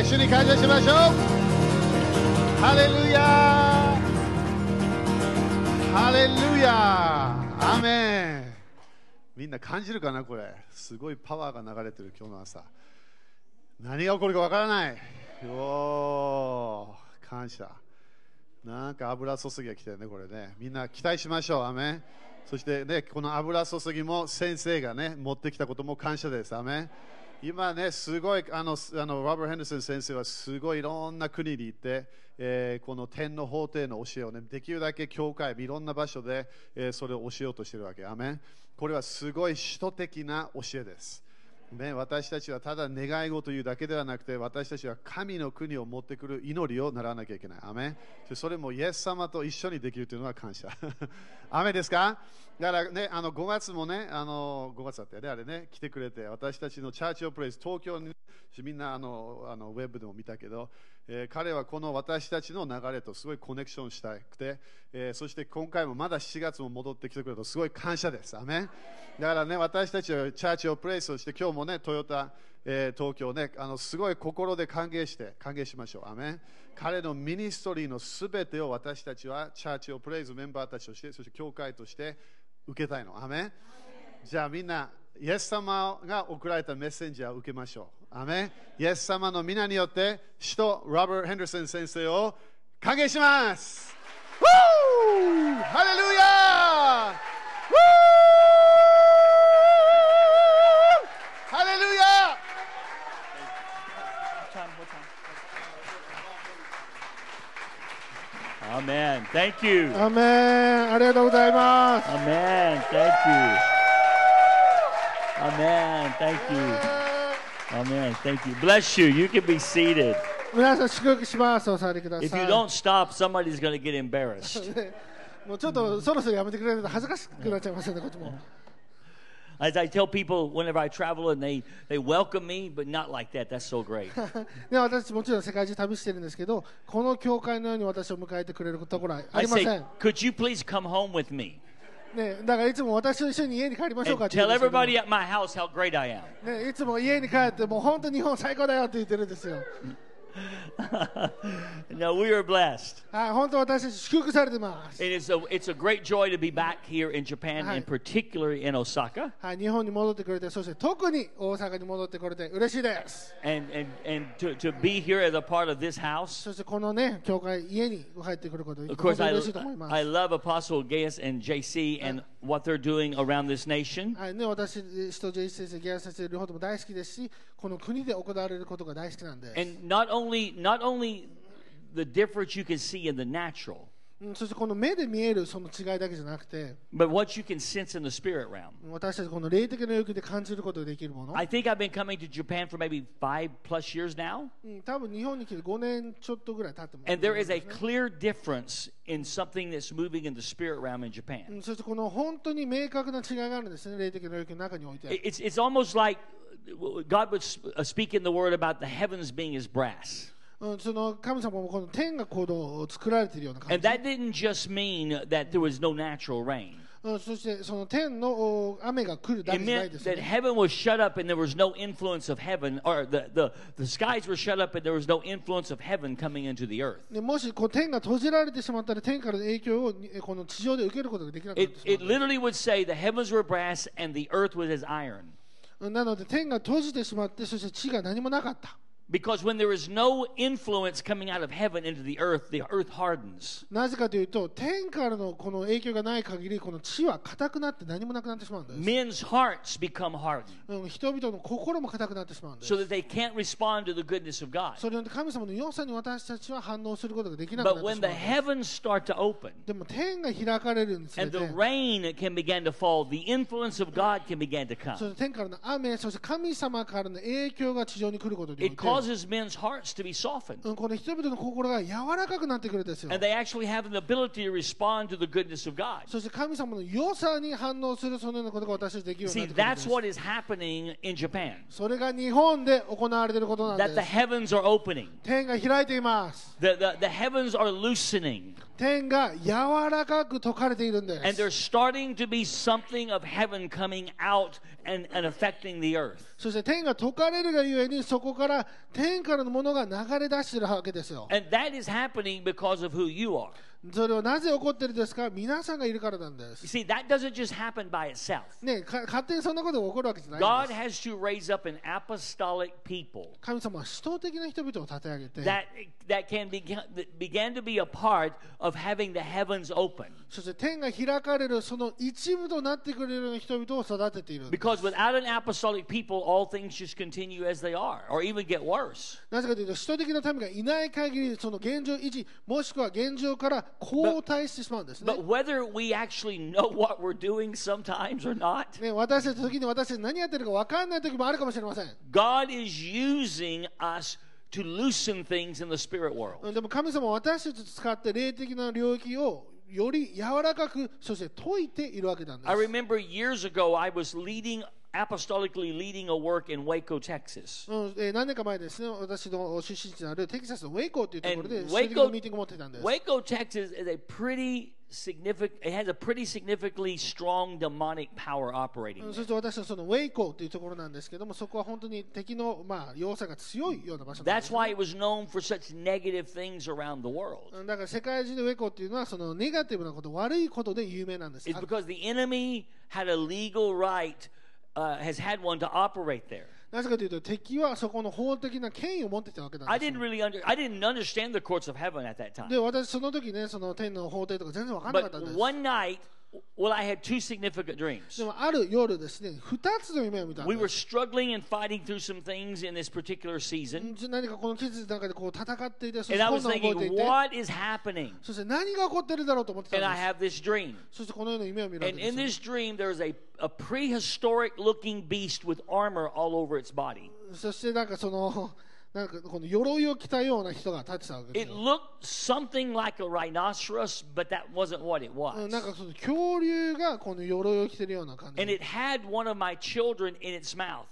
で主に感謝しましょう。ハレルヤハレルヤアメンみんな感じるかなこれ。すごいパワーが流れてる今日の朝。何が起こるかわからない。おー感謝。なんか油注ぎが来てるねこれね。みんな期待しましょう。アメンそしてねこの油注ぎも先生がね持ってきたことも感謝です。アメン今ね、すごいあのあのロバート・ヘンダーソン先生はすごいいろんな国に行って、えーこの天の法廷の教えをね、できるだけ教会、いろんな場所で、えーそれを教えようとしてるわけ。アメンこれはすごい首都的な教えです。ね、私たちはただ願い事というだけではなくて私たちは神の国を持ってくる祈りを習わなきゃいけない。アメそれもイエス様と一緒にできるというのは感謝。アメですか？だからね、あの5月もね、あの5月だったよね、あれね、来てくれて、私たちのチャーチオプレイス、東京にみんなあのあのウェブでも見たけど、えー彼はこの私たちの流れとすごいコネクションしたくて、えーそして今回もまだ7月も戻ってきてくれるとすごい感謝です。アメだからね、私たちはチャーチオプレイスをして、今日もね、トヨタ、えー東京ね、あのすごい心で歓迎して、歓迎しましょう。アメ彼のミニストリーのすべてを私たちはチャーチオプレイズメンバーたちとして、そして教会として受けたいの。アメじゃあみんな、イエス様が送られたメッセンジャーを受けましょう。アメンイエス様の皆によって、使徒ロバート・ヘンダーソン先生を歓迎します。Woo! ハレルヤ Woo! ハレルヤ Amen. Thank you. アメンありがとうございます Amen. Thank you. Amen. Thank you. Amen. Thank you. Bless you. You can be seated. 皆さん祝福しますお座りください If you don't stop, somebody's going to get embarrassed. もうちょっとそろそろやめてくれると恥ずかしくなっちゃいますよねこっちも As I tell people whenever I travel and they, they welcome me, but not like that. That's so great. で私もちろん世界中旅してるんですけどこの教会のように私を迎えてくれるところはあ I りませ say, ん、 could you please come home with me ね、だからいつも私と一緒に家に帰りましょうかって tell house how great I am? ね、いつも家に帰ってもう本当日本最高だよって言ってるんですよ no, we are blessed. はい本当私たち祝福されてます It is a, it's a great joy to be back here in Japan, Hi. and particularly in Osaka. はい、日本に戻ってくれて、そして特に大阪に戻ってくれて嬉しいです。 And, and, and to, to be here as a part of this house. そしてこのね、教会、家に入ってくること、 Of 本 course, 当に I, 嬉しいと思います。 I love Apostle Gaius and JC and what they're doing around this nation. はいね、私、使徒ジェイス先生、ギャラ先生、両方とも大好きですし、 この国で行われることが大好きなんです。 And not only, not only the difference you can see in the natural, うんそしてこの目で見えるその違いだけじゃなくて、 but what you can sense in the spirit realm. 私たちこの霊的な欲で感じることができるもの。 I think I've been coming to Japan for maybe five plus years now. うん多分日本に来て5年ちょっとぐらい経ってます、 And there is a clear difference in something that's moving in the spirit realm in う Japan. んそしてこの本当に明確な違いがあるんですね、霊的な欲の中において。 It's, it's almost like God would s- uh, speak in the word about the heavens being as brass. うん、その神様もこの天がこの作られているような感 And じ。 that didn't just mean that there was no natural rain. うん、そしてその天のお雨が来るだ It けじゃない meant ですよ that ね。 heaven was shut up and there was no influence of heaven, or the, the, the skies were shut up and there was no influence of heaven coming into the earth. でもしこう天が閉じられてしまったら天からの影響をにこの地上で受けることができなくなっ It, てしま it う literally would say the heavens were brass and the earth was as iron. なので天が閉じてしまってそして地が何もなかった。Because when there is no influence coming out of heaven into the earth, the earth hardens. なぜかというと天からのこの影響がない限りこの地は硬くなって何もなくなってしまうんです。 Men's hearts become hardened うん、人々の心も硬くなってしまうんです so。that they can't respond to the goodness of God. それによって神様の良さに私たちは反応することができなくなっ But て when し the まうんです。 heavens start to open でも天が開かれるにつれ and て the rain can begin to fall, the influence of God can begin to そ come. して天からの雨、そして神様からの影響が地上に来ることによっ It て、 causes men's hearts to be softened. うんこの人々の心が柔らかくなってくるんですよ And。they actually have an ability to respond to the goodness of God. そして神様の良さに反応するそのようなことが私たちできるように See, なってくるん that's です what is happening in Japan. それが日本で行われていることなん That the です。 heavens are opening. 天が開いています。 The, the, the heavens are loosening. 天が柔らかく解かれているんで And す。there's starting to be something of heaven coming out and, and affecting the earth. そして天が解かれるがゆえにそこから天からのものが流れ出しているわけですよ And that is happening because of who you are. それはなぜ起こっているんですか皆さんがいるからなんで You す see, that doesn't just happen by itself. ねか勝手にそんなことが起こるわけじゃないん God です has to raise up an apostolic people 神様は使徒的な人々を立て上げて that that can begin that began to be a part of having the heavens open. そして天が開かれるその一部となってくれるような人々を育てているんです Because without an apostolic people, all things just continue as they are, or even get worse. なぜかというと、使徒的な民がいない限り、その現状維持、もしくは現状から後退してしまうんですね But。whether we actually know what we're doing sometimes or not, ね私たち時に私たち何やってるか分かんない時もあるかもしれません。God is using us to loosen things in the spirit world. でも神様は私たちを使って霊的な領域をより柔らかく、そして解いているわけなんで I す。remember years ago, I was leading, apostolically leading a work in Waco, Texas. うんえー何年か前ですね、私の出身地のあるテキサスのウェイコーというところ And で、 Waco- 主的なミーティングを持っていたんです。 Waco, Texas is a pretty significant, it has a pretty significantly strong demonic power operating うん there. そして私はそのウェイコーというところなんですけども、そこは本当に敵の、まあ、要塞が強いような場所なんで That's す、 why it was known for such negative things around the world. うんだから世界中でウェイコーっていうのはそのネガティブなこと、悪いことで有名なんです。 It's because the enemy had a legal right, uh, has had one to operate there. なぜかというと敵はそこの法的な権威を持っていたわけなん I です didn't よ。 really under, I didn't understand the courts of heaven at that time. で、私その時ね、その天の法廷とか全然分からなかったん But です。 one night, well, I had two significant dreams. でもある夜ですね、二つの夢を見たん We で were す。 struggling and fighting through some things in this particular season. 何かこの季節の中でこう戦っていて、そし And て I 困 was 難を覚えて thinking, いて、 what is happening? そして何が起こってるだろうと思ってた And ん I です。 have this dream. そしてこのような夢を見るわ And け in で this す dream, there's a, a prehistoric looking beast with armor all over its body. よ。そしてなんかその、 なんかこの鎧を着たような人が立ってたわけです It よ。looked something like a rhinoceros, but that wasn't what it うんなん was. かその恐竜がこの鎧を着てるような感じ And。it had one of my children in its mouth.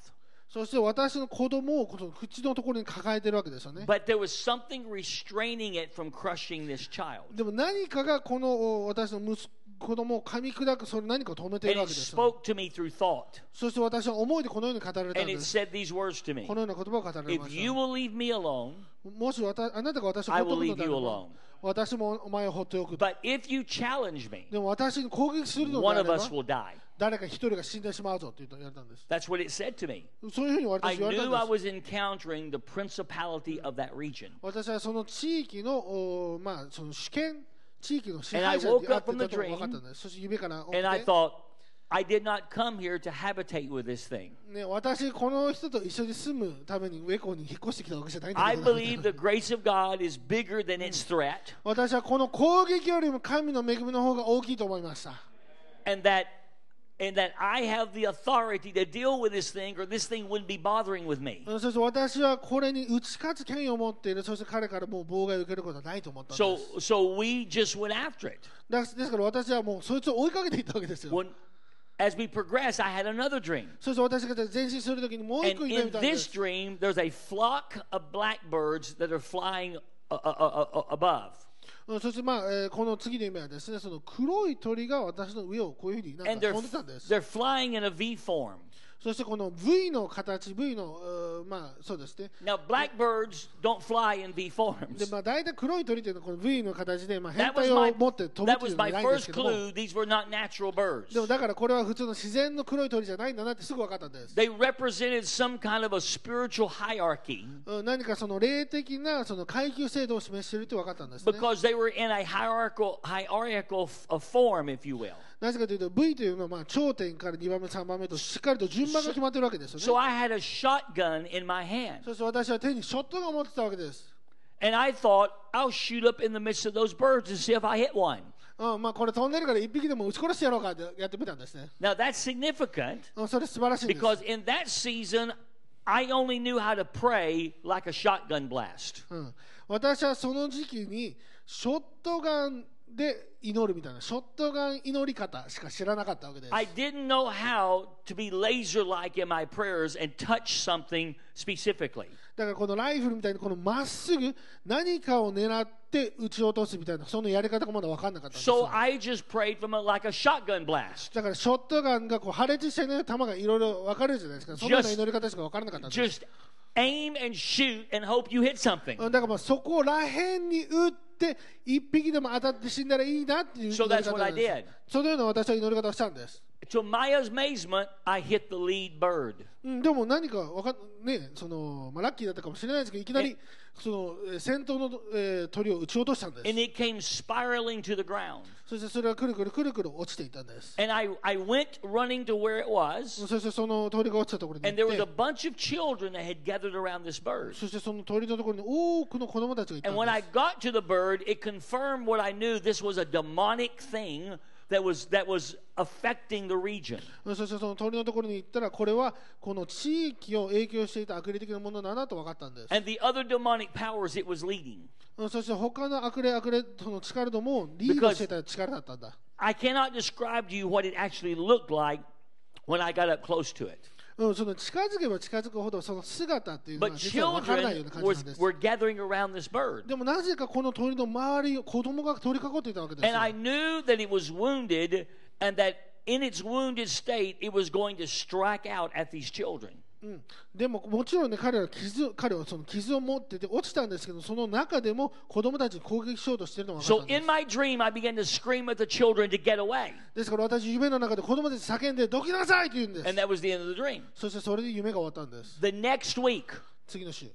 そして私の子供をこの口のところに抱えてるわけですよね。But there was something restraining it from crushing this child. でも何かがこのお私の息子供を噛み砕くそれ何かを止めているわけです。そして私は思いでこのように語られたんです。このような言葉を語られました。Alone, もし私たあなたが私を放っておくのは、私もお前を放っておく。Me, でも私に攻撃するのであれば誰か一人が死んでしまうぞと言われたんです。そういうふうに私は言われたんです。私はその地域の,、まあその主権。地域の支配者にあっ up て from た the と分かったんです。そして夢から起き And I て、thought, I did not come here to habitate with this thing. ね、私、この人と一緒に住むためにウェコーに引っ越してきたわけじゃないんだ I けど believe the grace of God is bigger than its threat, 私はこの攻撃よりも神の恵みの方が大きいと思いました。and that and that I have the authority to deal with this thing, or this thing wouldn't be bothering with me. そして私はこれに打ち勝つ権威を持っている、そして彼からもう妨害を受けることはないと思ったんです。 So so we just went after it. だですから私はもうそいつを追いかけていったわけですよ。 When as we progress, I had another dream. そして私が前進するときにもう一 And 個夢 in 見たんで this す。 dream, there's a flock of blackbirds that are flying uh, uh, uh, uh, above. うんそしてまあ、えーこの次の夢はですね、その黒い鳥が私の上をこういうふうになんか飛んでたんです。they're flying in a V form. そしてこの V の形、V の、まあそうですね。Now, blackbirds don't fly in V で forms. まあ大体黒い鳥っていうのはこの V の形で、まあ、変 That 態 was を my, 持って飛ぶっ that ていう was のは my ないんです first けども。clue. These were not natural birds. でもだからこれは普通の自然の黒い鳥じゃないんだなってすぐ分かったんです。They represented some kind of a spiritual hierarchy うん何かその霊的なその階級制度を示しているって分かったんですね。because they were in a hierarchical, hierarchical form, if you will. なぜかというと V というのはまあ頂点から2番目3番目としっかりと順番が決まってるわけですよ So ね。I had a shotgun in my hand. そして私は手にショットガンを持ってたわけです。And I thought, I'll shoot up in the midst of those birds and see if I hit one. うん、まあこれ飛んでるから一匹でも撃ち殺してやろうかってやってみたんですね。Now, that's significant うん、それ素晴らしいんです。because in that season, I only knew how to pray like a shotgun blast. うん、私はその時期にショットガンで祈るみたいな。ショットガン祈り方しか知らなかったわけです。I didn't know how to be laser like in my prayers and touch something specifically. だからこのライフルみたいにこのまっすぐ何かを狙って撃ち落とすみたいなそのやり方がまだ分かんなかったんです So よ I just prayed from a, like a shotgun blast. だからショットガンがこう破裂してね弾がいろいろ分かれるじゃないですか。そのような祈り方しか分からなかったんです。Just aim and shoot and hope you hit something. うんだからまあそこら辺に打って一匹でも当たって死んだらいいなっていう祈 So り that's 方 what な I did. そのような私は祈り方をしたんです、to my amazement, I hit the lead bird. うん、でも何かわかねそのまあラッキーだったかもしれないですけどいきなりその先頭の、えー、鳥を撃ち落としたんです。And it came spiraling to the ground. そしてそれはくるくるくるくる落ちていたんです。And I I went running to where it was. そしてその鳥が落ちたところに And there was a bunch of children that had gathered around this bird. そしてその鳥のところに多くの子供たちがいたんです。And when I got to the bird, it confirmed what I knew. This was a demonic thing that was, that was affecting the region. そしてその鳥のところに行ったらこれはこの地域を影響していた悪霊的なものだなと分かったんです And the other demonic powers it was leading. うんそして他の悪霊悪霊その力ともリードしていた力だったんだ I cannot describe to you what it actually looked like when I got up close to it. うん、その近づけば近づくほどその姿っていうの But は実は分からないような children 感じ was, なんです were gathering around this bird. でもなぜかこの鳥の周りを子供が取り囲っていたわけです And よ I knew that it was wounded and that in its wounded state, it was going to strike out at these children. うん、でももちろんね彼は傷彼はその傷を持ってて落ちたんですけどその中でも子供たちに攻撃しようとしているのが分かったんで in す my dream, I began to scream at the children to get away. ですから私夢の中で子供たち叫んでどきなさいと言うんです。And that was the end of the dream. そしてそれで夢が終わったんです。The next week, 次の週。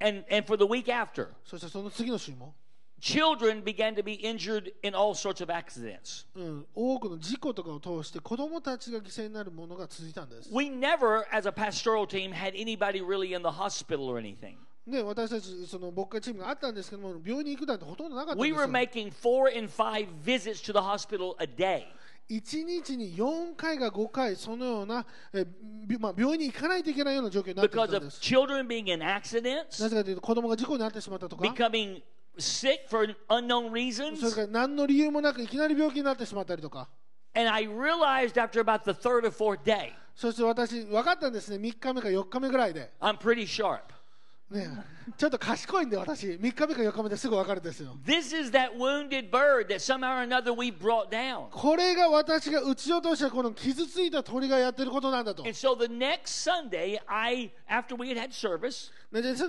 And, and for the week after, そしてその次の週も、children began to be injured in all sorts of accidents. うん、多くの事故とかを通して子供たちが犠牲になるものが続いたんです We never, as a pastoral team, had anybody really in the hospital or anything. で私たちその牧会チームがあったんですけども病院に行くなんてほとんどなかったん We です were よ making four and five visits to the hospital a day. 1日に4回が5回そのような、えびまあ、病院に行かないといけないような状況になってい because たん of です children being in accidents, なぜかというと子供が事故になってしまったとか becoming sick for unknown それ reasons. から何の理由もなくいきなり病気になってしまったりとか And I realized after about the third or fourth day, そして私分かったんですね3日目か4日目ぐらいで、I'm pretty sharp. ね、ちょっと賢いんで私3日目か4日目ですぐ分かるんですよ This is that wounded bird that somehow or another we brought down. これが私が撃ち落としたこの傷ついた鳥がやってることなんだと And so the next Sunday, I after we had had service,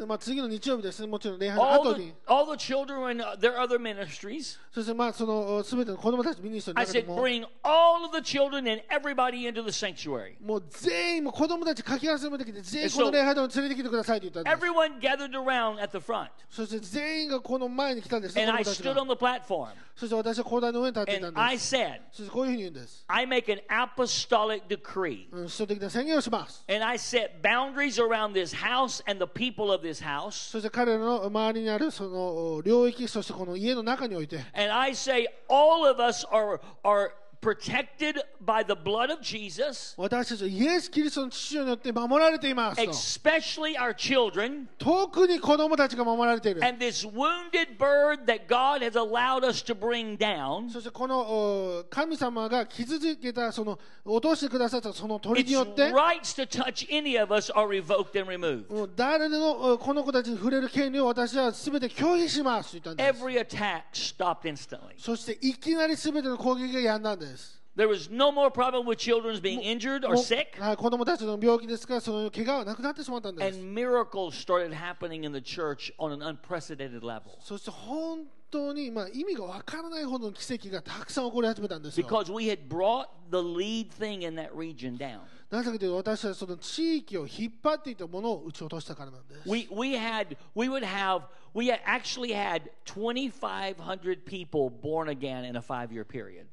まあ、次の日曜日ですねもちろん礼拝の all 後 the, に all the children uh, their other ministries. そしてまあその全ての子供たちミニストの I 中で said, も bring all of the children and everybody into the sanctuary. もう全員もう子供たちかき集めてきて全員この礼拝堂に連れてきてくださいと言ったんです Everyone gathered around at the front, そして全員がこの前に来たんです子 and 供 I たち stood が on the platform, そして私は講台の上に立っていたん and I です said, そしてこういうふうに言うんです、 I make an apostolic decree. うん、首都的な宣言をします And I set boundaries around this house and the people of this house. そして彼らの周りにあるその領域そしてこの家の中において And I say, all of us are, are protected by the blood of Jesus, 私たちはイエス・キリストの父によって守られていますと especially our children. 特に子供たちが守られている And this wounded bird that God has allowed us to bring down, そしてこのお神様が傷つけたその落としてくださったその鳥 its によって rights to touch any of us are revoked and removed. 誰のおこの子たちに触れる権利を私は全て拒否します Every attack stopped instantly. そしていきなり全ての攻撃がやんだんですThere was no more problem with children being injured or もう sick. はい子供たちの病気ですからその怪我はなくなってしまったんです And miracles started happening in the church on an unprecedented level. そして本当に、まあ、意味がわからないほどの奇跡がたくさん起こり始めたんですよ Because we had brought the lead thing in that region down. なぜかというと私はその地域を引っ張っていたものを撃ち落としたからなんです We, we had, we would have, we had actually had 2,500 people born again in a five year period.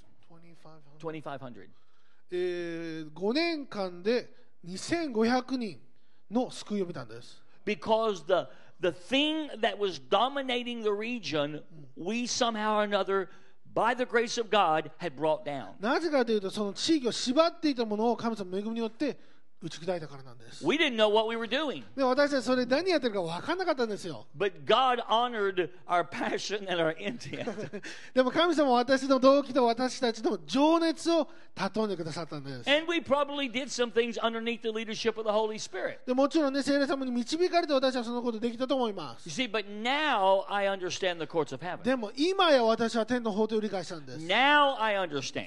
2,500. えー、5年間で2500人の救いを見たんです Because the, the thing that was dominating the region, we somehow or another, by the grace of God, had brought down. なぜかというとその地域を縛っていたものを神様の恵みによって 打ち砕いたからなんです。We didn't know what we were doing. で私たちそれ何やってるか分かんなかったんですよ。But God honored our passion and our intent. でも神様は私の動機と私たちの情熱を尊んでくださったんです。and we probably did some things underneath the leadership of the Holy Spirit. でもちろんね、聖霊様に導かれて私はそのことできたと思いま You す。see, but now I understand the courts of heaven. でも今や私は天の法廷を理解したんです。Now I understand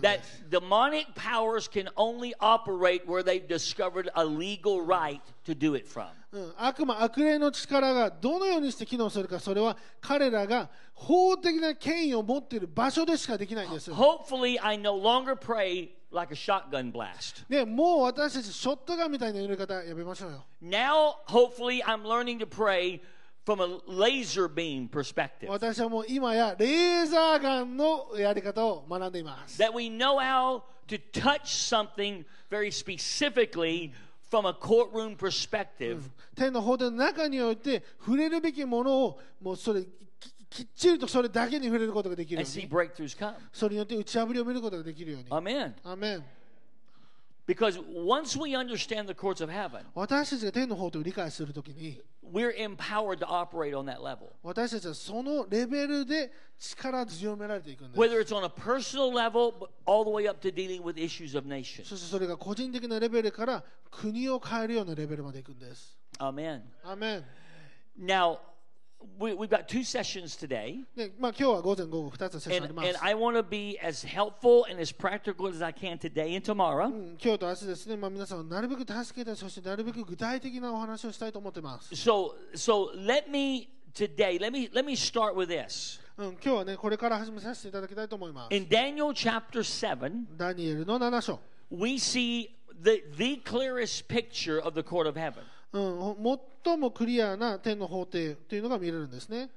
that す。 demonic powers can only operate where they've discovered a legal right to do it from. うん、悪魔、悪霊の力がどのようにして機能するか、それは彼らが法的な権威を持っている場所でしかできないんです。 Hopefully, I no longer pray like a shotgun blast. でもう私たち、ショットガンみたいなやり方やめましょうよ。 Now, hopefully, I'm learning to pray from a laser beam perspective. 私はもう今やレーザーガンのやり方を学んでいます。That we know how to touch something very specifically from a courtroom perspective 天の法廷の中において触れるべきものをもうそれききっちりとそれだけに触れることができるように.それによって打ち破りを見ることができるように.アーメン Because once we understand the courts of heaven, 私たちが天の法廷を理解するときに we're empowered to operate on that level. 私たちはそのレベルで力強められていくんです Whether it's on a personal level, but all the way up to dealing with issues of nations. そしてそれが個人的なレベルから国を変えるようなレベルまでいくんです Amen. アーメン Now, we, we've got two sessions today. で、まあ、今日は午前午後2つのセッションあ And, ります and I want to be as helpful and as practical as I can today and tomorrow. うん今日と明日ですね、まあ、皆さんをなるべく助けたい、そしてなるべく具体的なお話をしたいと思っています。 So, so let me today, let me, let me start with this. うん、今日はね、これから始めさせていただきたいと思います。 In Daniel chapter 7, ダニエルの7章。 we see the, the clearest picture of the court of heaven. うん、最もクリアな天の法廷というのが見れるんですね。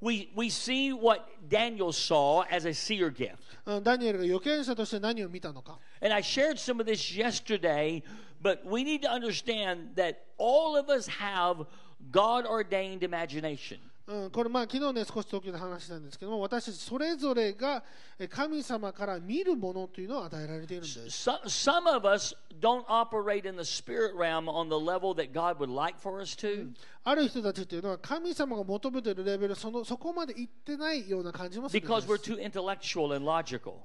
We, we see what Daniel saw as a seer gift. うん、ダニエルが預言者として何を見たのか。 And I shared some of this yesterday, but we need to understand that all of us have God ordained imagination. うん、これまあ昨日ね少し東京で話したんですけども私たちそれぞれがえ神様から見るものというのを与えられているんです。Some, some of us don't operate in the spirit realm on the level that God would like for us to. ある人たちというのは神様が求めているレベルそのそこまで行ってないような感じもするんです。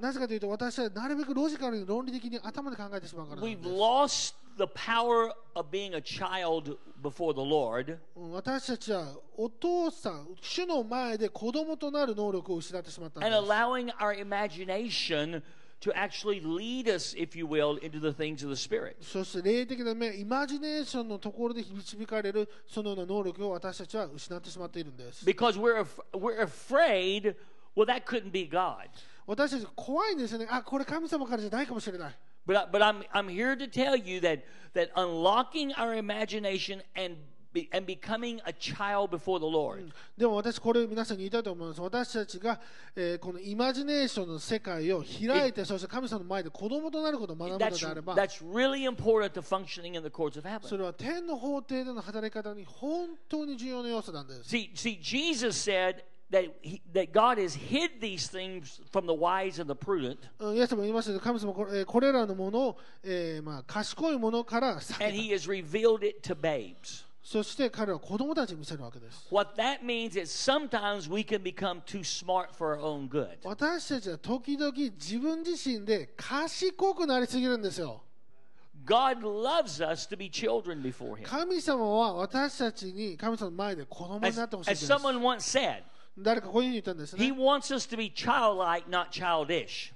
なぜかというと私はなるべくロジカルに論理的に頭で考えてしまうからなんです。the power of being a child before the Lord, うん私たちはお父さん、主の前で子供となる能力を失ってしまったん and allowing our imagination to actually lead us, if you will, into the things of the Spirit. そして霊的な目、イマジネーションのところで導かれるそのような能力を私たちは失ってしまっているんです。 Because we're, af- we're afraid, well, that couldn't be God. 私たち怖いんですよね。あ、これ神様からじゃないかもしれない。 But, I- but I'm, I'm here to tell you that, that unlocking our imagination and, be, and becoming a child before the Lord でも私これ皆さんに言いたいと思います。私たちが、えーこのイマジネーションの世界を開いて、そして神様の前で子供となることを学ぶのであれば、that's really important to functioning in the courts of そ heaven. れは天の法廷での働き方に本当に重要な要素なんです。See, see Jesus said that, he, that God has hid these things from the wise and the prudent, and た he has revealed it to babes. そして彼は子供たちに見せるわけです。What that means is sometimes we can become too smart for our own good. 私たちは時々自分自身で賢くなりすぎるんですよ。God loves us to be children before him. 神様は私たちに神様の前で子供に As, なってほしいん as です。someone once said, 誰かこういうふうに言ったんです he ね。wants us to be childlike, not childish.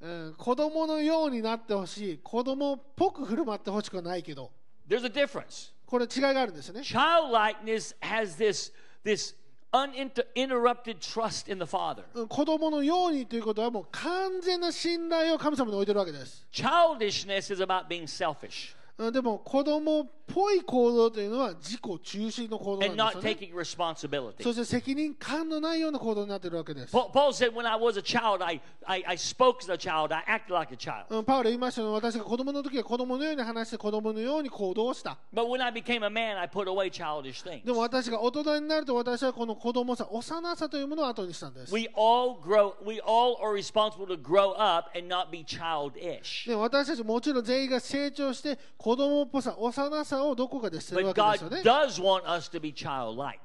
うん、子供のようになってほしい。子供っぽく振る舞ってほしくはないけど、There's a difference. これ違いがあるんですよね。Childlikeness has this, this uninterrupted trust in the Father. うん子供のようにということはもう完全な信頼を神様に置いてるわけです。Childishness is about being selfish. でも子供っぽい行動というのは自己中心の行動なんですね。そして責任感のないような行動になっているわけです。パウル言いましたよ、私が子供の時は子供のように話して子供のように行動した。でも私が大人になると私はこの子供さ、幼さというものを後にしたんです。私たちもちろん全員が成長して、子供っぽさ、幼さをどこかで捨てるわけですよね。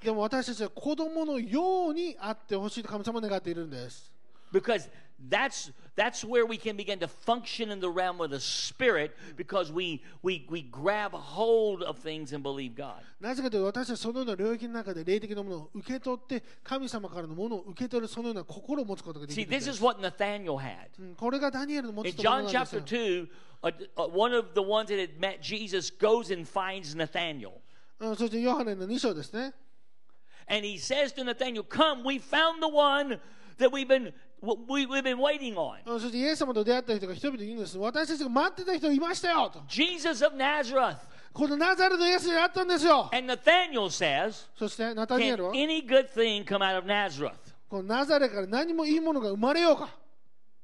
でも私たちは子供のようにあってほしいと神様は願っているんです。because that's that's where we can begin to function in the realm of the spirit because we we we grab hold of things and believe God. なぜかというと私はそのような領域の中で霊的なものを受け取って神様からのものを受け取るそのような心を持つことができ See, るんで this す is what Nathaniel had. うんこれがダニエルの持 In つところ John なんです chapter よ 2, uh, uh, one of the ones that had met Jesus goes and finds Nathaniel. うんそしてヨハネの2章ですね And he says to Nathaniel, Come, we found the one that we've been, we, we've been waiting on. うんそしてイエス様と出会った人が人々に言うんです私たちが待ってた人いましたよと Jesus of Nazareth. このナザレのイエスに会ったんですよ And Nathaniel says, そしてナタニエルは any good thing come out of Nazareth? このナザレから何もいいものが生まれようか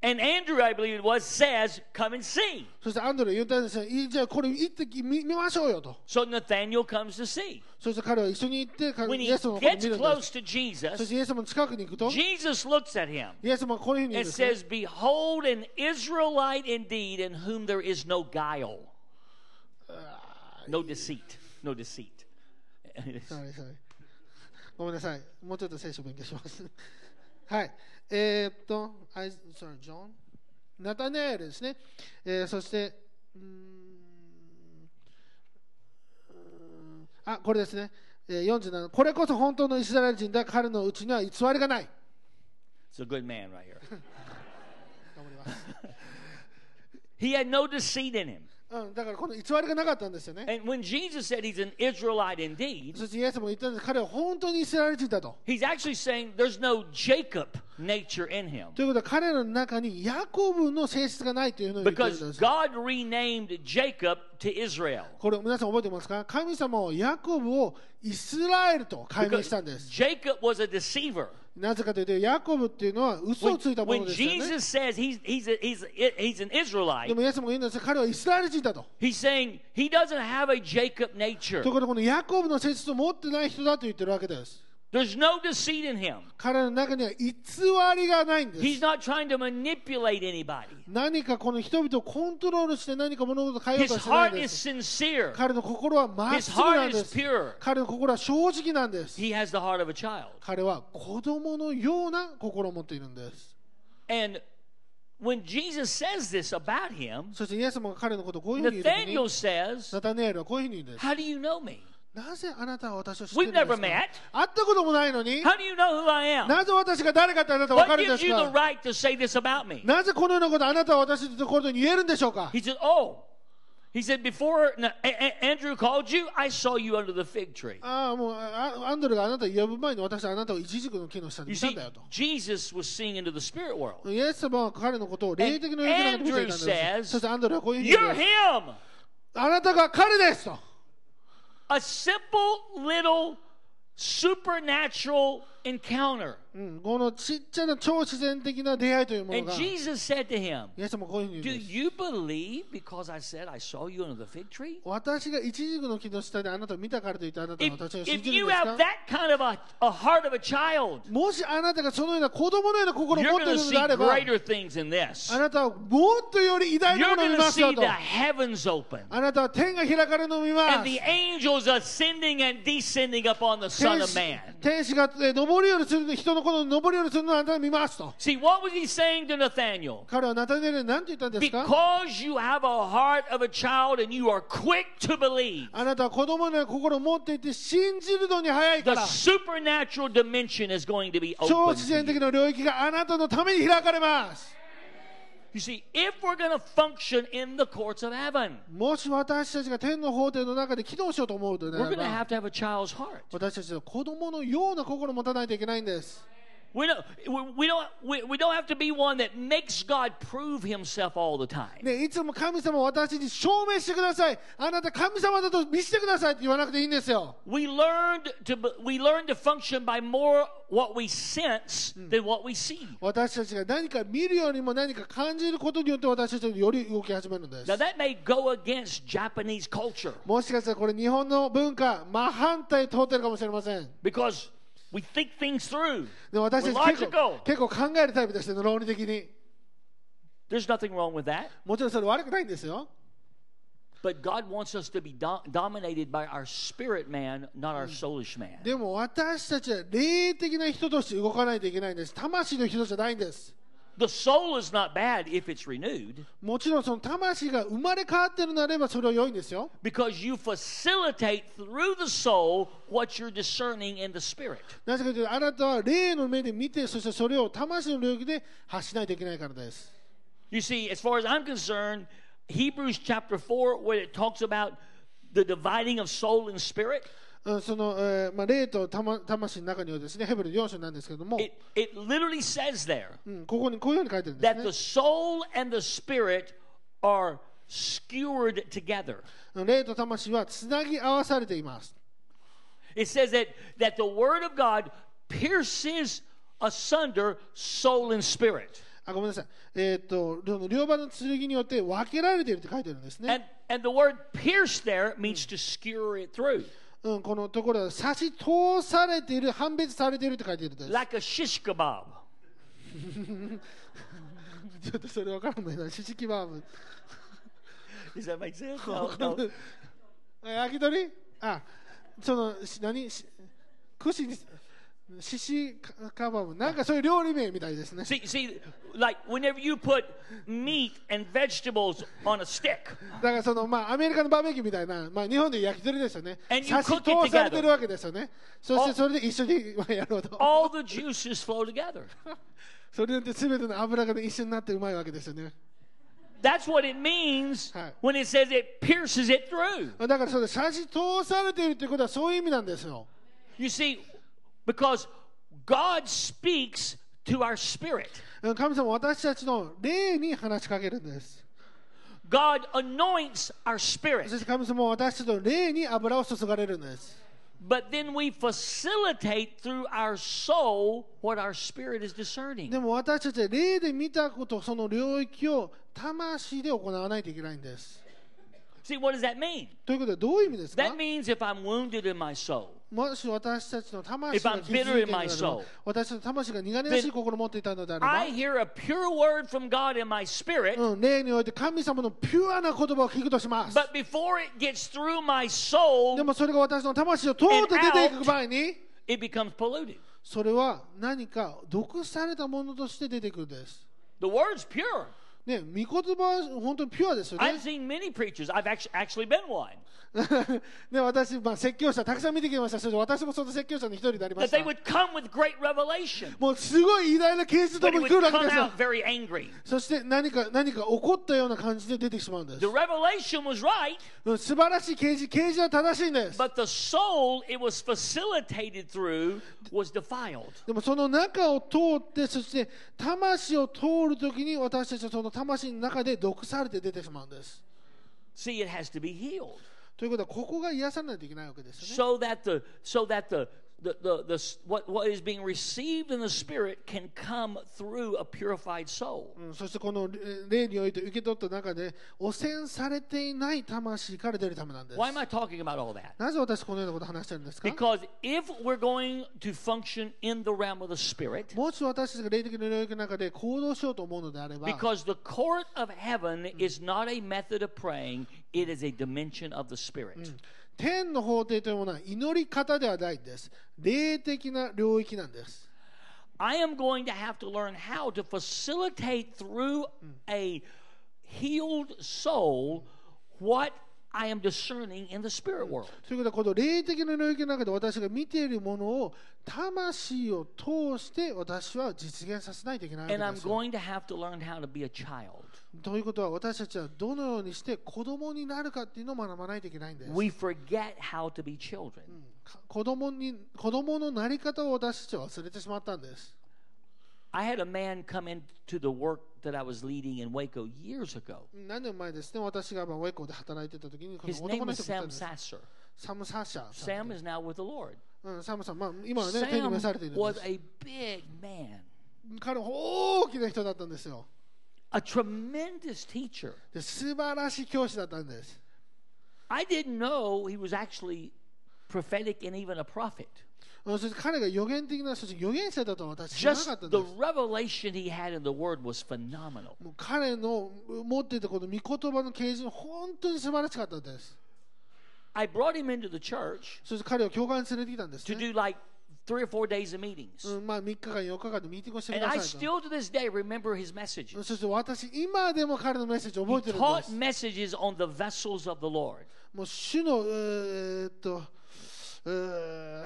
And Andrew, I believe it was, says, Come and see. そしてアンドレ言ったんですよいいじゃあこれ行ってき見見ましょうよと So Nathaniel comes to see. そして彼は一緒に行ってか When イ he エス様のことを見 gets るんです close to そ Jesus, してイエス様の近くに行くと Jesus looks at him イエス様はこういうふうに言うん and です、ね says, Behold, an Israelite indeed, in whom there is no guile, no deceit, no deceit. はいはいごめんなさい。もうちょっと聖書を勉強します。はい。 えー、っと、I, sorry, John? ナタネエルですね。えーそして、うーんあ、これですね。えー47。これこそ本当のイスラエル人だ。彼のうちには偽りがない。It's a good man right here. He had no deceit in him. うん、だからこの偽りがなかったんですよね。そしてイエスも言ったんです彼は本当にイスラエル人だと。Saying, ということは彼の中にヤコブの性質がないというのを言っているす。これ皆さん覚えてますか？神様はヤコブをイスラエルと改名したんです。なぜかというと、ヤコブっていうのは嘘 When, をついたも when のですよね。Jesus says he's, he's, a, he's, a, he's an でもイエスも言うんですよ彼はイスラエル人だと。he's saying he doesn't have a Jacob nature. とことで、このヤコブの性質を持ってない人だと言ってるわけです。There's no deceit in him. 彼の中には偽りがないんで He's す。not trying to manipulate anybody. 何かこの人々をコントロールして何か物事を変えよう His としてないん heart で is す。sincere. 彼の心はまっ His すぐな heart んで is す。pure. 彼の心は正直なんです。He has the heart of a child. 彼は子供のような心を持っているんです。And when Jesus says this about him, そしてイエスも彼のことをこういうふうに言うとき Nathaniel に、says, ナタネエルはこういうふうに言うんです。How do you know me? なぜあなたは私を知ってるんですか.会ったこともないのに How do you know who I am? なぜ私が誰かってあなたは分かるんで gives す you the か right to say this about me? なぜこのようなことあなたは私のところに言えるんでしょうか He said, Oh. He said, Before no, Andrew called you, I saw you under the fig tree. You see, Jesus was seeing into the spirit world. And Andrew says, You're him! あなたが彼ですと A simple little supernatural encounter. うん、このちっちゃな超自然的な出会いというもの And がイ Jesus said to him, エス様はこういうふうに Do 言うんです you believe because I said I saw you under the fig tree? 私がイチジクの木の下であなたを見たからといってあなたは If, 私を信 if じる you んです have か that kind of a, a heart of a child, もしあなたがそのような子供のような心を you're 持ってい going る to の see であれば greater things in this. あなたはもっとより偉大な You're ものを見 going ま to すよ see と the heavens open. あなたは天が開かれるのを見ま And す the angels ascending and descending upon the Son 天 of 使 Man. 天使がえー上り下りする人のことを上り下りするのをあなたが見ますと See, what was he saying to Nathaniel? 彼はナタネルに何て言ったんですか Because you have a heart of a child and you are quick to believe, あなたは子供の心を持っていて信じるのに早いか the ら supernatural dimension is going to be 超 open. 自然 To 的 you. な領域があなたのために開かれますもし私たちが天の法廷の中で起動しようと思うとね、私たちは子どものような心を持たないといけないんです。We don't, we, we don't, we, we don't have to be one that makes God prove himself all the time. ね、いつも神様を私に証明してください。あなた神様だと見せてくださいって言わなくていいんですよ。 We learned to, be- we learn to function by more what we sense than what we see. 私たちが何か見るよりも何か感じることによって私たちはより動き始めるんです。 Now that may go against Japanese culture もしかしたらこれ日本の文化真反対通ってるかもしれません。 because We think things through. で私たち結構.結構考えるタイプですね、論理的に。There's nothing wrong with that. もちろんそれ悪くないんですよ。But God wants us to be do- dominated by our spirit man, not our soulish man. でも私たちは霊的な人として動かないといけないんです。魂の人じゃないんです。The soul is not bad if it's renewed もちろんその魂が生まれ変わってるなればそれは良いんですよ。 because you facilitate through the soul what you're discerning in the spirit. なぜかというと、あなたは霊の目で見て、そしてそれを魂の領域で発しないといけないからです。 You see, as far as I'm concerned, Hebrews chapter 4, where it talks about the dividing of soul and spirit, うん その、えーまあ、霊と魂魂の中にはですね、ヘブル4章なんですけども、it, it literally says there うん、ここにこういうふうに書いてるんです that ね the。soul and the spirit are skewered together. 霊と魂はつなぎ合わされています。It says that, that the word of God pierces asunder soul and spirit. あごめんなさい。えーっと、両両刃の剣によって分けられているって書いてるんですね。And, and the word pierce there means to skewer it through, うん、このところは差し通されている、判別されているって書いてるんです。like a shish kebab. ちょっとそれ分からないな。シシキバーブ。Does that make sense? No, 焼き鳥？あ、その、し何？し串に、シシカカバブ。なんかそういう料理名みたいですね。See, see, like whenever you put meat and vegetables on a stick, だからその、まあ、アメリカのバーベキューみたいな、まあ、日本で焼き鳥ですよね And。you cook it 通されてるわけですよね。そしてそれで一緒にまあやろうと。all the juices flow together. それによって全ての油が、ね、一緒になってうまいわけですよね。That's what it means when it says it pierces it through. だからそれ、差し通されているということはそういう意味なんですよ。You see, because God speaks to our spirit. 神様は私たちの霊に話しかけるんです。 God anoints our そ spirit. して神様は私たちの霊に油を注がれるんです。 But then we facilitate through our soul what our spirit is discerning. でも私たちは霊で見たこと、その領域を魂で行わないといけないんです。 See, what does that mean? ということはどういう意味ですか That means if I'm wounded in my soul, もし私たちの魂が苦々しい心を持っていたのであれば、霊において神様のピュアな言葉を聞くとします。でもそれが私の魂を通って出ていく場合に、それは何か毒されたものとして出てくるんです。The word's pure. ね、御言葉は本当にピュアですよ I've ね。seen many preachers. I've actually, actually been one. ね私、まあ、説教者たくさん見てきましたし、私もその説教者の一人でありま That した they。would come with great revelation, もうすごい偉大な啓示ともに来るわけですよ very angry. そして何か何か起こったような感じで出てしまうんです The。revelation was right, うん素晴らしい啓示、啓示は正しいんです。but the soul it was facilitated through was defiled. でもその中を通って、そして魂を通るときに私たちはその魂の中で毒されて出てしまうんです。See, it has to be healed ということは、ここが癒さないといけないわけですよね。so that the so that the the, the, the what, what is being received in the spirit can come through a purified soul. うんそしてこのえ霊において受け取った中で汚染されていない魂から出るためなんです。 Why am I talking about all that? なぜ私このようなことを話してるんですか Because if we're going to function in the realm of the spirit, もし私たちが霊的な領域の中で行動しようと思うのであれば、 because the court of heaven is not a method of praying, it is a dimension of the spirit. 天の法廷というものは祈り方ではないんです。霊的な領域なんです。I am going to have to learn how to facilitate through a healed soul what I am discerning in the spirit world. ということは、この霊的な領域の中で私が見ているものを魂を通して私は実現させないといけないわけですよ。going to have to learn how to be a child. ということは私たちはどのようにして子供になるかっていうのを学ばないといけないんです。We forget how to be children. か子供に子供のなり方を私たちは忘れてしまったんです。I had a man come into the work that I was leading in Waco years ago. 何年前ですね、私がまあウェイコーで働いてた時に、この His 男 name の was 人が来たん Sam です。 Sasser. サム・サッシャーさん Sam で is now with the Lord. うん、サムさん、まあ、今はね、天に Sam 召されているんで was す。 a big man, 彼は大きな人だったんですよ。 a tremendous teacher. で素晴らしい教師だったんです。 I didn't know he was actually prophetic and even a prophet. うんそして彼が予言的な、そして預言者だとは私知らな Just かったん the です。revelation he had in the Word was phenomenal. もう彼の持っていたこの御言葉の啓示、本当に素晴らしかったです。I brought him into the church そして彼を教会に連れてきたんです to ね。do like three or four days of meetings. うん、まあ3日間、4日間でミーティングをしてく And だ I さいと。still to this day remember his うん messages. そして私、今でも彼のメッセージを He 覚えてるんで taught す。messages on the vessels of the Lord. もう主の、えーっと、えー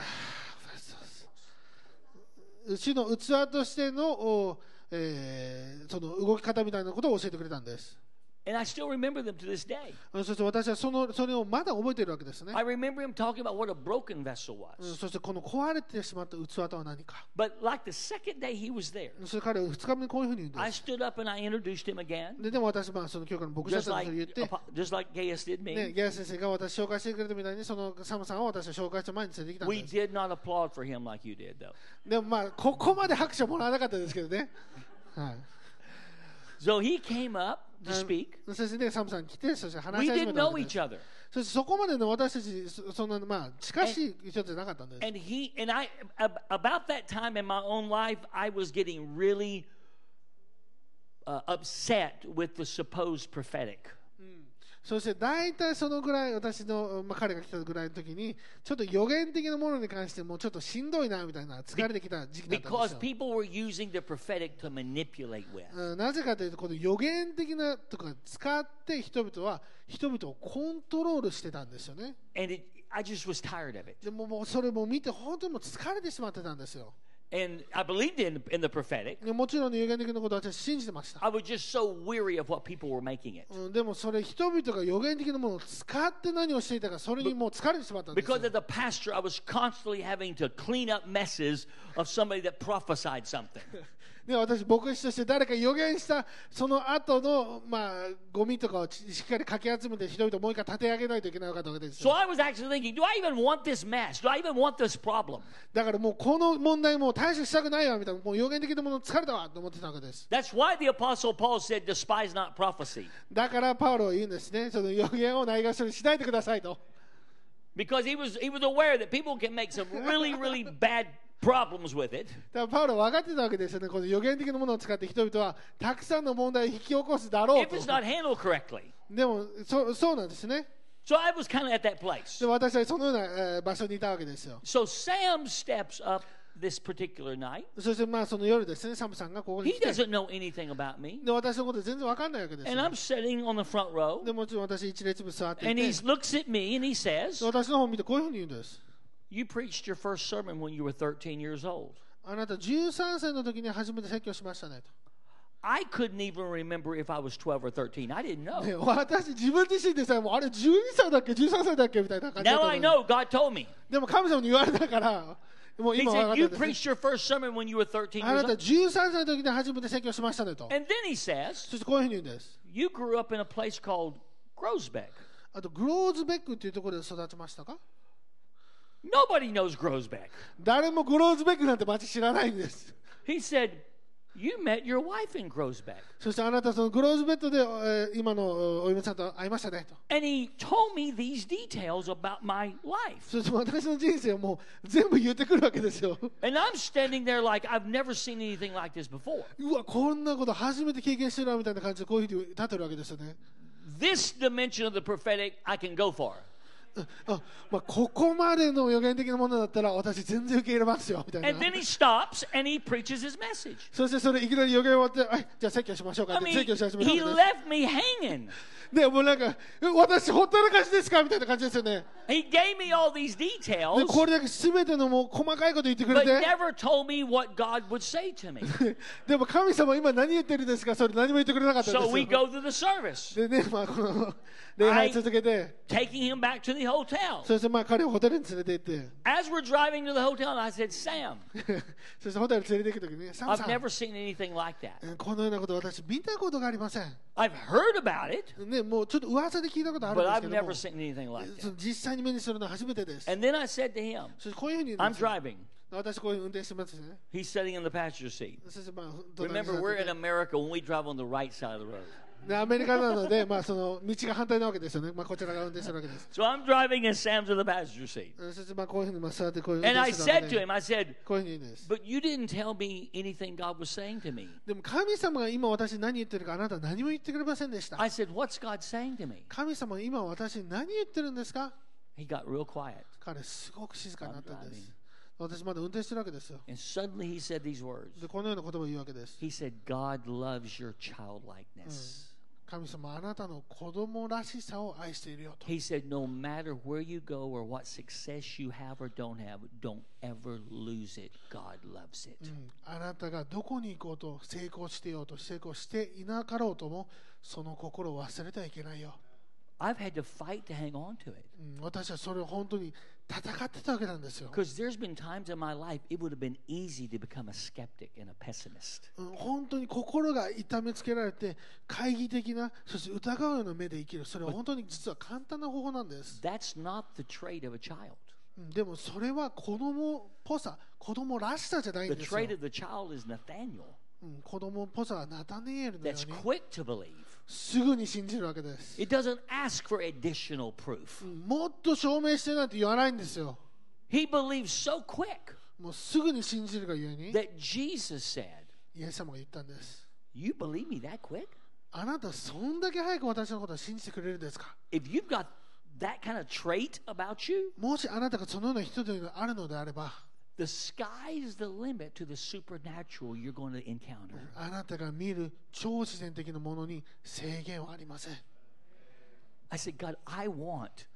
主の器としての、えーその動き方みたいなことを教えてくれたんです。And I still remember them to this day. うんそして私はそのそれをまだ覚えているわけですね I。remember him talking about what a broken vessel うん was. そしてこの壊れてしまった器とは何か。But like the second day he was there, それ彼は2日目にこういうふうに言うん I です。stood up and I introduced him again, ででも私、まあ、その教会の牧師だっ just たんど言って、just like Gaius did ね、me. ギャラ先生が私紹介してくれたみたいに、そのサムさんを私は紹介して前に連れてきたん We です。did not applaud for him like you did, though. でもまあ、ここまで拍手はもらわなかったですけどね。はい。So he came up to speak. そしてね、サムさん来て、そして話 We し始 didn't めたわ know けです each other. そしてそこまでの私たち、そそんな、まあ、近しい人じゃなかったんです。 And he and I ab- about that time in my own life, I was getting really uh, upset with the supposed prophetic. そして大体そのぐらい、私の、まあ、彼が来たぐらいの時に、ちょっと予言的なものに関してもうちょっとしんどいなみたいな、疲れてきた時期だったんですよ。people were using the prophetic to manipulate with. うんなぜかというと、この予言的なとか使って人々は人々をコントロールしてたんですよね。And it, I just was tired of it. でももうそれも見て本当にもう疲れてしまってたんですよ。And I believed in, in the prophetic. でもちろん予言的なことは私信じてました。 I was just so weary of what people were making it. うん、でもそれ人々が予言的なものを使って何をしていたかそれにもう疲れてしまったんですよ Because as a pastor, I was constantly having to clean up messes of somebody that prophesied something. ね、私、牧師として誰か予言したその後のま、あ、ゴミとかをしっかりかき集めて、ひどいともう一回立て上げないといけないわけです。So、I was thinking, だからもうこの問題もう対処したくないよみたいな、もう予言できるもの疲れたわと思ってたわけです。だから、パウロは言うんですね、その予言をないがしろしないでくださいと。Because he was aware that people can make some really, really bad problems with it. だからパウロは分かってたわけですよねこの予言的なものを使って人々はたくさんの問題を引き起こすだろう if と it's not handled correctly. でもそそうなんですね So I was kind of at that place. で私はそのような、えー場所にいたわけですよ So Sam steps up this particular night. そしてまあその夜ですねサムさんがここに He 来て doesn't know anything about me. で私のこと全然わかんないわけです And よ I'm sitting on the front row. でもちろん私一列目座ってい And て he looks at me and he says, 私の方を見てこういうふうに言うんです You preached your first sermon when you were 13 years old. あなた13歳の時に初めて説教しましたねと I couldn't even remember if I was 12 or 13. I didn't know. ね私自分自身でさえもうあれ12歳だっけ13歳だっけみたいな感じだっ Now た I の know. God told me. でも神様に言われたからもう He 今は said, 分 You かったんです preached your first sermon when you were 13あ years なた old. 13歳の時に初めて説教しましたねと And then he says, そしてこういうふうに言うんです You grew up in a place called Grosbeck. あとグローズベックっていうところで育ちましたか Nobody knows Grosbeck. 誰もグローズベックなんて街知らないんです He said, You met your wife in Grosbeck. そしてあなたそのグローズベッドで、えー今のお嫁さんと会いましたねと And he told me these details about my life. そして私の人生をもう全部言ってくるわけですよ And I'm standing there like I've never seen anything like this before. うわこんなこと初めて経験してるわみたいな感じでこういうふうに立ってるわけですよね This dimension of the prophetic I can go for. あ、まあ、ここまでの予言的なものだったら私全然受け入れますよみたいな And then he stops and he preaches his message. そしてそれいきなり予言終わってはいじゃあ説教しましょうかって mean, 説教し始めたわ he けです left me hanging. でもうなんかえ私ほったらかしですか？みたいな感じですよね He gave me all these で details, これだけ全てのもう細かいこと言ってくれ but て never told me what God would say to me. でも神様今何言ってるんですか？それ何も言ってくれなかったんです So よ we go to the service. でね、まあ、この礼拝 I 続けて taking him back to the hotel. そしてまあ彼をホテルに連れて行って As we're driving to the hotel, I said, Sam, そしてホテルに連れて行く時にサム I've さん never seen anything like that. えーこのようなこと私見たことがありません I've heard about it, ねもうちょっと噂で聞いたことある but ん I've ですけど never も seen anything like そ that. の実際に目にするのは初めてです And then I said to him, そしてこういうふうに言うん I'm ですよ driving. 私こういうふうに運転してますね He's sitting in the passenger seat. そしてまあ隣に Remember, 座って we're て in America when we drive on the right side of the road. ね、アメリカなので、まあ、その道が反対なわけですよね。まあ、こちらが運転するわけです。So、I'm driving in そして、まあ、こういうふうに、まあ、座てこういう、ね。And です。でも、神様が今私何言ってるか、あなた何も言ってくれませんでした。I said, 神様が今私何言ってるんですか？He got real 彼、すごく静かになったんです。私まだ運転してるわけですよ。で、このような言葉を言うわけです。神様あなたの子供らしさを愛しているよと。He said, No matter where you go or what success you have or don't have, don't ever lose it. God loves it. うんあなたがどこに行こうと成功してようと成功していなかろうともその心を忘れてはいけないよ。I've had to fight to hang on to it. うん私はそれを本当に戦ってたわけなんですよ。Because there's been times in my life it would have been easy to become a skeptic and a pessimist. うん本当に心が痛めつけられて懐疑的なそして疑うような目で生きるそれは本当に実は簡単な方法なんです、That's not the trait of a child. うんでもそれは子供っぽさ子供らしさじゃないん The ですよ trait、of the child is Nathaniel. うん、子供っぽさはナタネエルのよ That's うに quick to believe. すぐに信じるわけです、It doesn't ask for additional proof. うんもっと証明してなんて言わないんですよ He believes so quick もうすぐに信じるがゆえに that Jesus said, イエス様が言ったんです You believe me that quick? あなたそんだけ早く私のことを信じてくれるんですか If you've got that kind of trait about you, もしあなたがそのような人というのがあるのであれば the sky's the limit to the supernatural you're going to encounter. あなたが見る超自然的なものに制限はありません I said, God, I want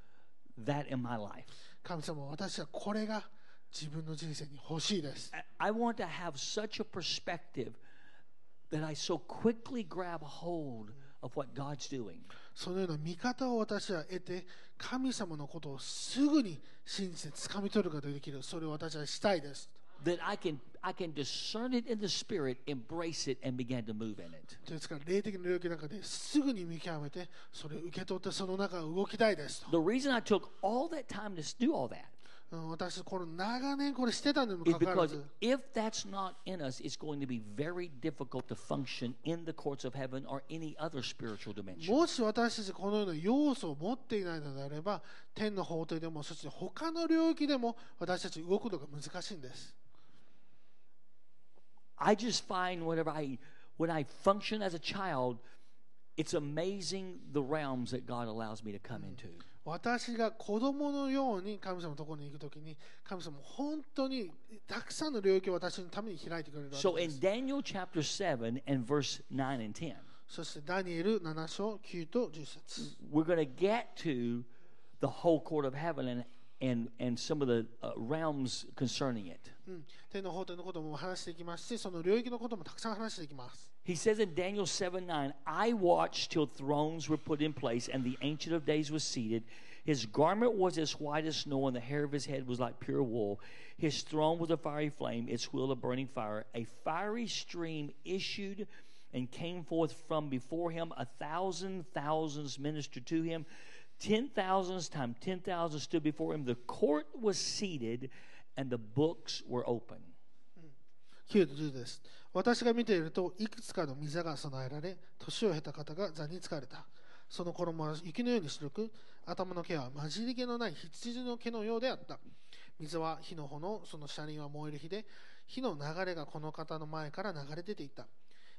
that in my life. 神様私はこれが自分の人生に欲しいです I- I want to have such a perspective that I so quickly grab a hold of what God's doing. そのような見方を私は得て神様のことをすぐに信じて掴み取ることができるそれを私はしたいです That I can I can discern it in the spirit, embrace it, and begin to move in it. ですから霊的な領域の中ですぐに見極めてそれを受け取ってその中を動きたいですと The reason I took all that time to do all that うん私この長年これしてたにも is かかわら because ず if that's not in us, it's going to be very difficult to function in the courts of heaven or any other spiritual dimension. もし私たちこのような要素を持っていないのであれば天の法廷でもそして他の領域でも私たち動くのが難しいんです I just find whenever I when I function as a child, it's amazing the realms that God allows me to come into. 私が子供のように神様のところに行くときに神様本当にたくさんの領域を私のために開いてくれるわ So けで in す Daniel chapter 7 and verse 9 and 10, そしてダニエル7章9と10節 we're going to get to the whole court of heaven and and and some of the uh, realms concerning it. うん、天の法廷のことも話していきますしその領域のこともたくさん話していきます He says in Daniel 7 9, I watched till thrones were put in place and the Ancient of Days was seated. His garment was as white as snow, and the hair of his head was like pure wool. His throne was a fiery flame, its wheel a burning fire. A fiery stream issued and came forth from before him. A thousand thousands ministered to him. Ten thousands times ten thousand stood before him. The court was seated, and the books were open. Here to do this. 私が見ているといくつかの御座が備えられ年を経た方が座に疲れた。その衣は雪のように白く頭の毛は混じり気のない羊の毛のようであった。水は火の炎その車輪は燃える火で火の流れがこの方の前から流れ出ていった。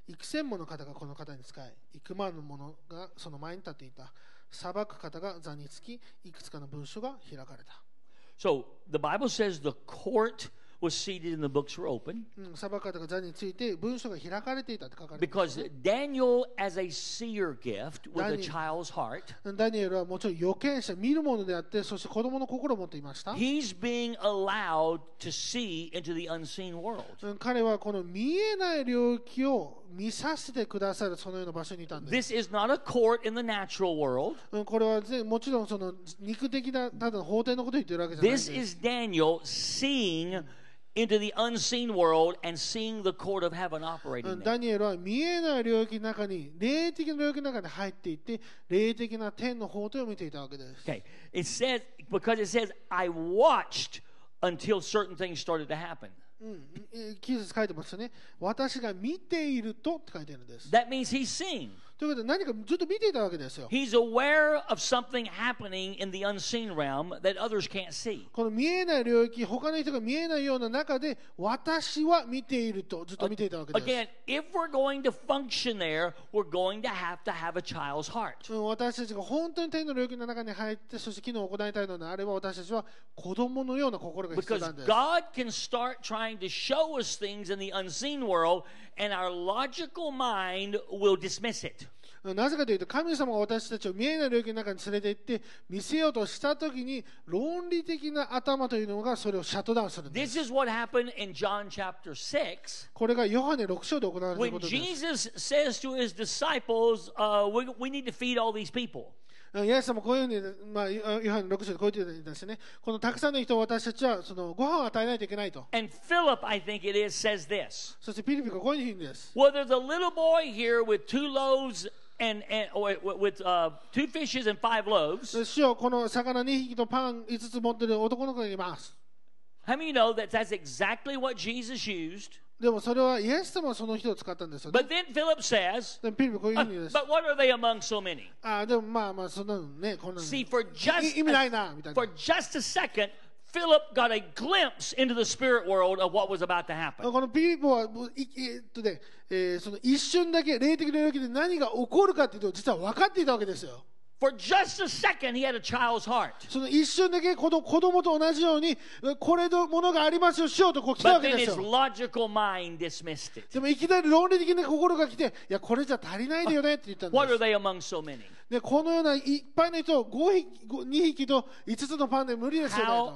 幾千もの方がこの方に仕え幾万の者がその前に立っていた。裁く方が座につきいくつかの文書が開かれた。So the Bible says the court was seated and the books were open. うん、裁かれた座について文書が開かれていたって書かれています Because Daniel, as a seer gift with a child's heart, ダニエルはもちろん予見者見るものであってそして子供の心を持っていました、he's being allowed to see into the unseen world. うん彼はこの見えない領域を見させてくださるそのような場所にいたんです This is not a court in the natural world. うんこれはぜもちろんその肉的なただの法廷のことを言ってるわけじゃないん This です is Daniel seeing into the unseen world and seeing the court of heaven う operating ん there. ダニエルは見えない領域の中に霊的な領域の中に入っていって霊的な天の法廷を見ていたわけです Okay. It says, because it says, I watched until certain things started to happen. うん、記述書いてますよね。私が見ているとって書いてるんです。That means he's seeing. ということで何かずっと見ていたわけですよ。He's aware of something happening in the unseen realm that others can't see. この見えない領域、他の人が見えないような中で、私は見ているとずっと見ていたわけです。Again, if we're going to function there, we're going to have to have a child's heart. うん私たちが本当に天の領域の中に入って、そして機能を行いたいのであれば、私たちは子供のような心が必要 Because なんです。God can start trying to show us things in the unseen world, and our logical mind will dismiss it. なぜかというと、神様が私たちを見えない領域の中に連れて行って、見せようとしたときに、論理的な頭というのがそれをシャットダウンするんです。 This is what happened in John chapter 6. これがヨハネ6章で行われている When ことです。 Jesus says to his disciples, uh, we, we need to feed all these people. イエス様こういうふうに、まあ、ヨヨハネ6章でこう言ってたんですね。このたくさんの人を私たちはそのご飯を与えないといけないと。 And Philip, I think it is, says this そしてピリピがこういうふうに言うんです。 Well, there's a little boy here with two loaves and, and or with uh, two fishes and five loaves. 主よこの魚2匹とパン5つ持ってる男の子がいます。 How many know that that's exactly what Jesus used? でもそれはイエス様はその人を使ったんですよ、ね But。then Philip says, でもピリピこういう "Uh, ふうに言うんです。But what are they among so many? ああ、でもまあまあ、そんなのね、こんなの。See, for just い意味ないな、みたいな for。just a second, Philip got a glimpse into the spirit world of what was about to happen. このピリポはえっとね、えーその一瞬だけ霊的領域で何が起こるかっていうと実は分かっていたわけですよ。その一瞬だけこの子供と同じように、これのものがありますよ、しようとこう来たわけですよ。でもいきなり論理的な心が来て、いや、これじゃ足りないだよねって言ったんです。でこのようないっぱいの人を2匹と5つのパンで無理ですよねと。どのよ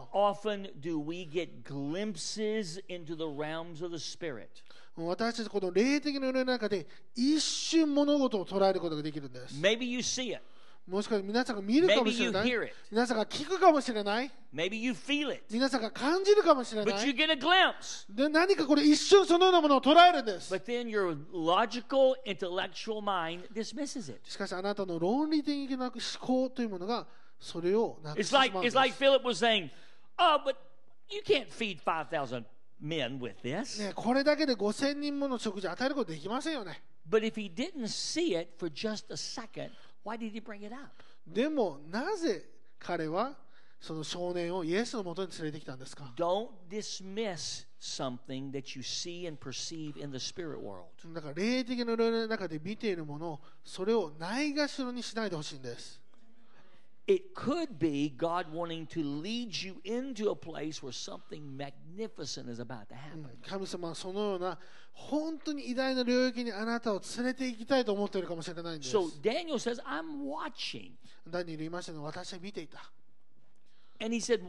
うに私たちこの霊的な世の中で一瞬物事を捉えることができるんです。もしかし皆さんが見るかもしれない。皆さんが聞くかもしれない。皆さんが感じるかもしれない。で何かこれ一瞬そのようなものを捉えるんです。しかしあなたの論理的な思考というものがそれをなくしてしまうんです。Like, like ね、これだけで5000人もの食事を与えることできませんよね。But if he didn't see it for just a second, でもなぜ彼はその少年をイエスのもとに連れてきたんですか？Don't だから霊的な中で見ているものをそれをないがしろにしないでほしいんです。It could be God wanting to lead you into a place where something magnificent is about to happen. 神様はそのような本当に偉大な領域にあなたを連れて行きたいと思っているかもしれないんです。 So Daniel says, I'm watching. ダニエル言いましたの私は見ていた。 And he said,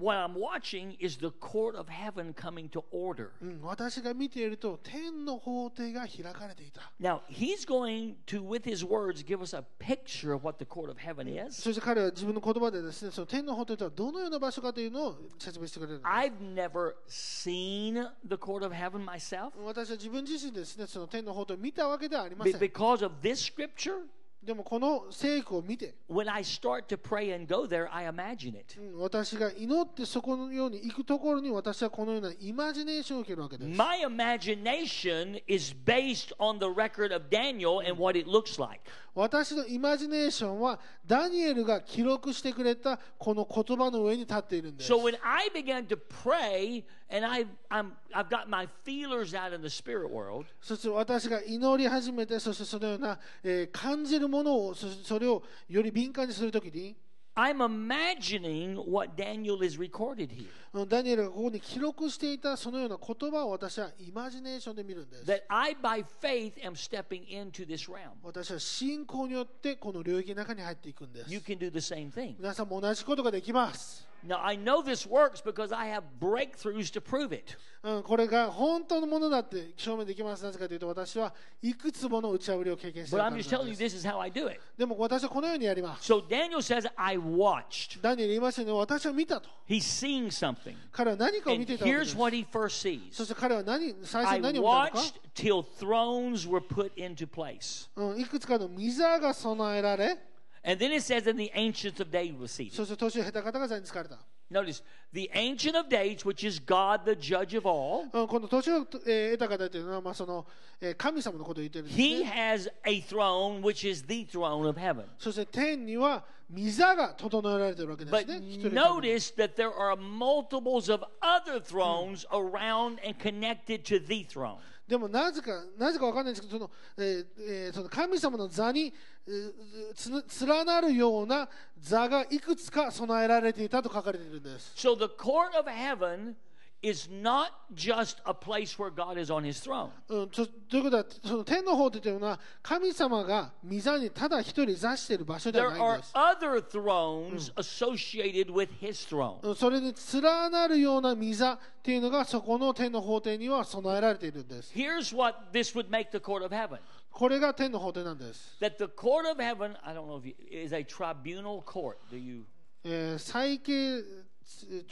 What I'm watching is the court of heaven coming to order. うん、私が見ていると天の法廷が開かれていた。 Now, he's going to, with his words, give us a picture of what the court of heaven is. そして彼は自分の言葉でですね、その天の法廷とはどのような場所かというのを説明してくれるんです。 I've never seen the court of heaven myself. 私は自分自身でですね、その天の法廷を見たわけではありま Be- せん。 Because of this scripture, でもこの聖句を見て、when I start to pray and go there, I imagine it. うん私が祈ってそこのように行くところに私はこのようなイマジネーションを受けるわけです。My imagination is based on the record of Daniel and what it looks like. 私のイマジネーションはダニエルが記録してくれたこの言葉の上に立っているんです。So when I began to pray and I, I'm, I've got my feelers out in the spirit world, そして私が祈り始めて、そしてそのような、えー感じるものをそ、それをより敏感にするときに、I'm imagining what Daniel is recorded here. うんダニエルがここに記録していたそのような言葉を私はイマジネーションで見るんです。That I, by faith, am stepping into this realm. 私は信仰によってこの領域の中に入っていくんです。You can do the same thing. 皆さんも同じことができます。Now, I know this works because I have breakthroughs to prove it. うん、これが本当のものだって証明できます。なぜかというと私はいくつもの打ち破りを経験してい But る I'm からな just ん telling you です。this is how I do it. でも私はこのようにやります。So Daniel says, I watched. ダニエル言いましたよね、私は見たと。He's seeing something. 彼は何かを And 見ていたわけで here's す。what he first そ sees して彼は何最初 I に何を見たのか watched till thrones were put into place. うん、いくつかの御座が備えられ、And then it says, and the ancients of days were seated. そして年を経た方が座に疲れた。 Notice, the ancient of days, which is God, the judge of all, うん、この年を、えー得た方というのは、まあそのえー神様のことを言ってるんです he ね。 has a throne, which is the throne of heaven. そして天には御座が整えられているわけです But ね。一人の神に notice that there are multiples of other thrones around and connected to the throne. でもなぜか、なぜかわかんないんですけど、その,、えーえーその神様の座に、えーつ連なるような座がいくつか備えられていたと書かれているんです。So the court of heaven is not just a place where God is on his throne. うん、とということは、その天の方というのは、神様が御座にただ一人座している場所で There はないん are です。 other thrones associated with his throne. うんそれに連なるような御座っていうのが、そこの天の法廷には備えられているんです。 Here's what this would make the court of heven. これが天の法廷なんです。 That the court of heaven, I don't know if you, is a tribunal court. Do you? えー、最慶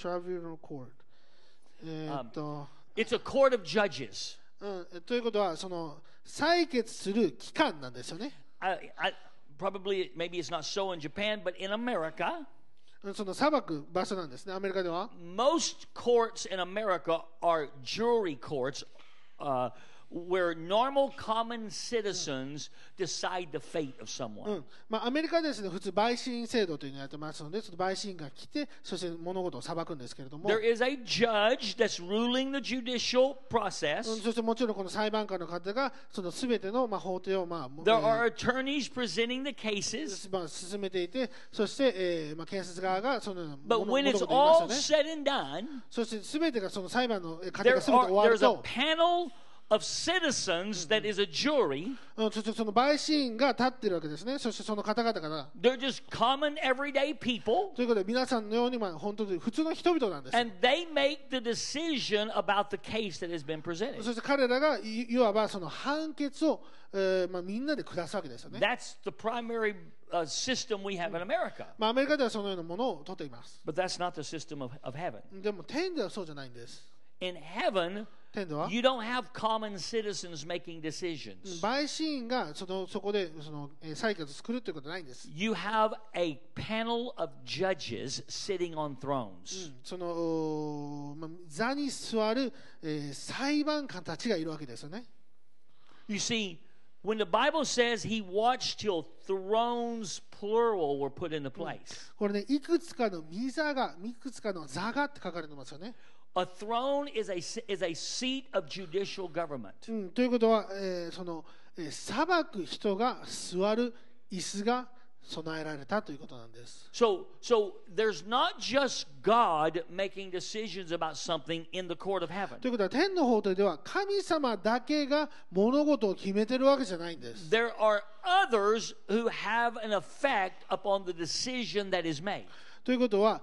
トラ um, it's a court of judges. うん、ということはその採決する機関なんですよね。I, I, probably maybe it's not so in Japan, but in America. その裁く場所なんですね、アメリカでは。Most courts in America are jury courts.、Uh, where normal common citizens decide the fate of う someone. んまあ、アメリカですね、普通、陪審制度というのをやってますので、その陪審が来て、そして物事を裁くんですけれども、There is a judge that's ruling the judicial うん process. そしてもちろんこの裁判官の方が、そのすべてのまあ法廷をまあ、There え are attorneys presenting the cases. ーまあ、進めていて、そして、えーまあ、検察側がその But 物 when 物 it's 事を言います all said and done, そしてすべてがその裁判のえー過程 there がすべて are, 終わる there's a と、panel of citizens that is a jury. うん、そしてその陪審が立ってるわけですね。そしてその方々が、They're just common everyday people. ということで皆さんのように、まあ、本当に普通の人々なんです。And they make the decision about the case that has been presented. そして彼らがいいわばその判決を、えーまあ、みんなで下すわけですよね。That's the primary uh, system we have in America. まあ、アメリカではそのようなものを取っています。But that's not the system of, of heaven. でも天ではそうじゃないんです。In heaven, 天では you don't have common citizens making decisions. 陪審員がそのそこでそのえー採決を作るということはないんです。 You have a panel of judges sitting on thrones. その、おーまあ、座に座る、えー裁判官たちがいるわけですよね。 You see, when the Bible says he watched till thrones, plural, were put into place, これね、いくつかの御座が、いくつかの座がって書かれてますよね。 a throne is a, is a seat of judicial government. うん、ということは、えーその、えー裁く人が座る椅子が備えられたということなんです。 So, so there's not just God making decisions about something in the court of heaven. ということは天の法廷では神様だけが物事を決めてるわけじゃないんです。 There are others who have an effect upon the decision that is made. ということは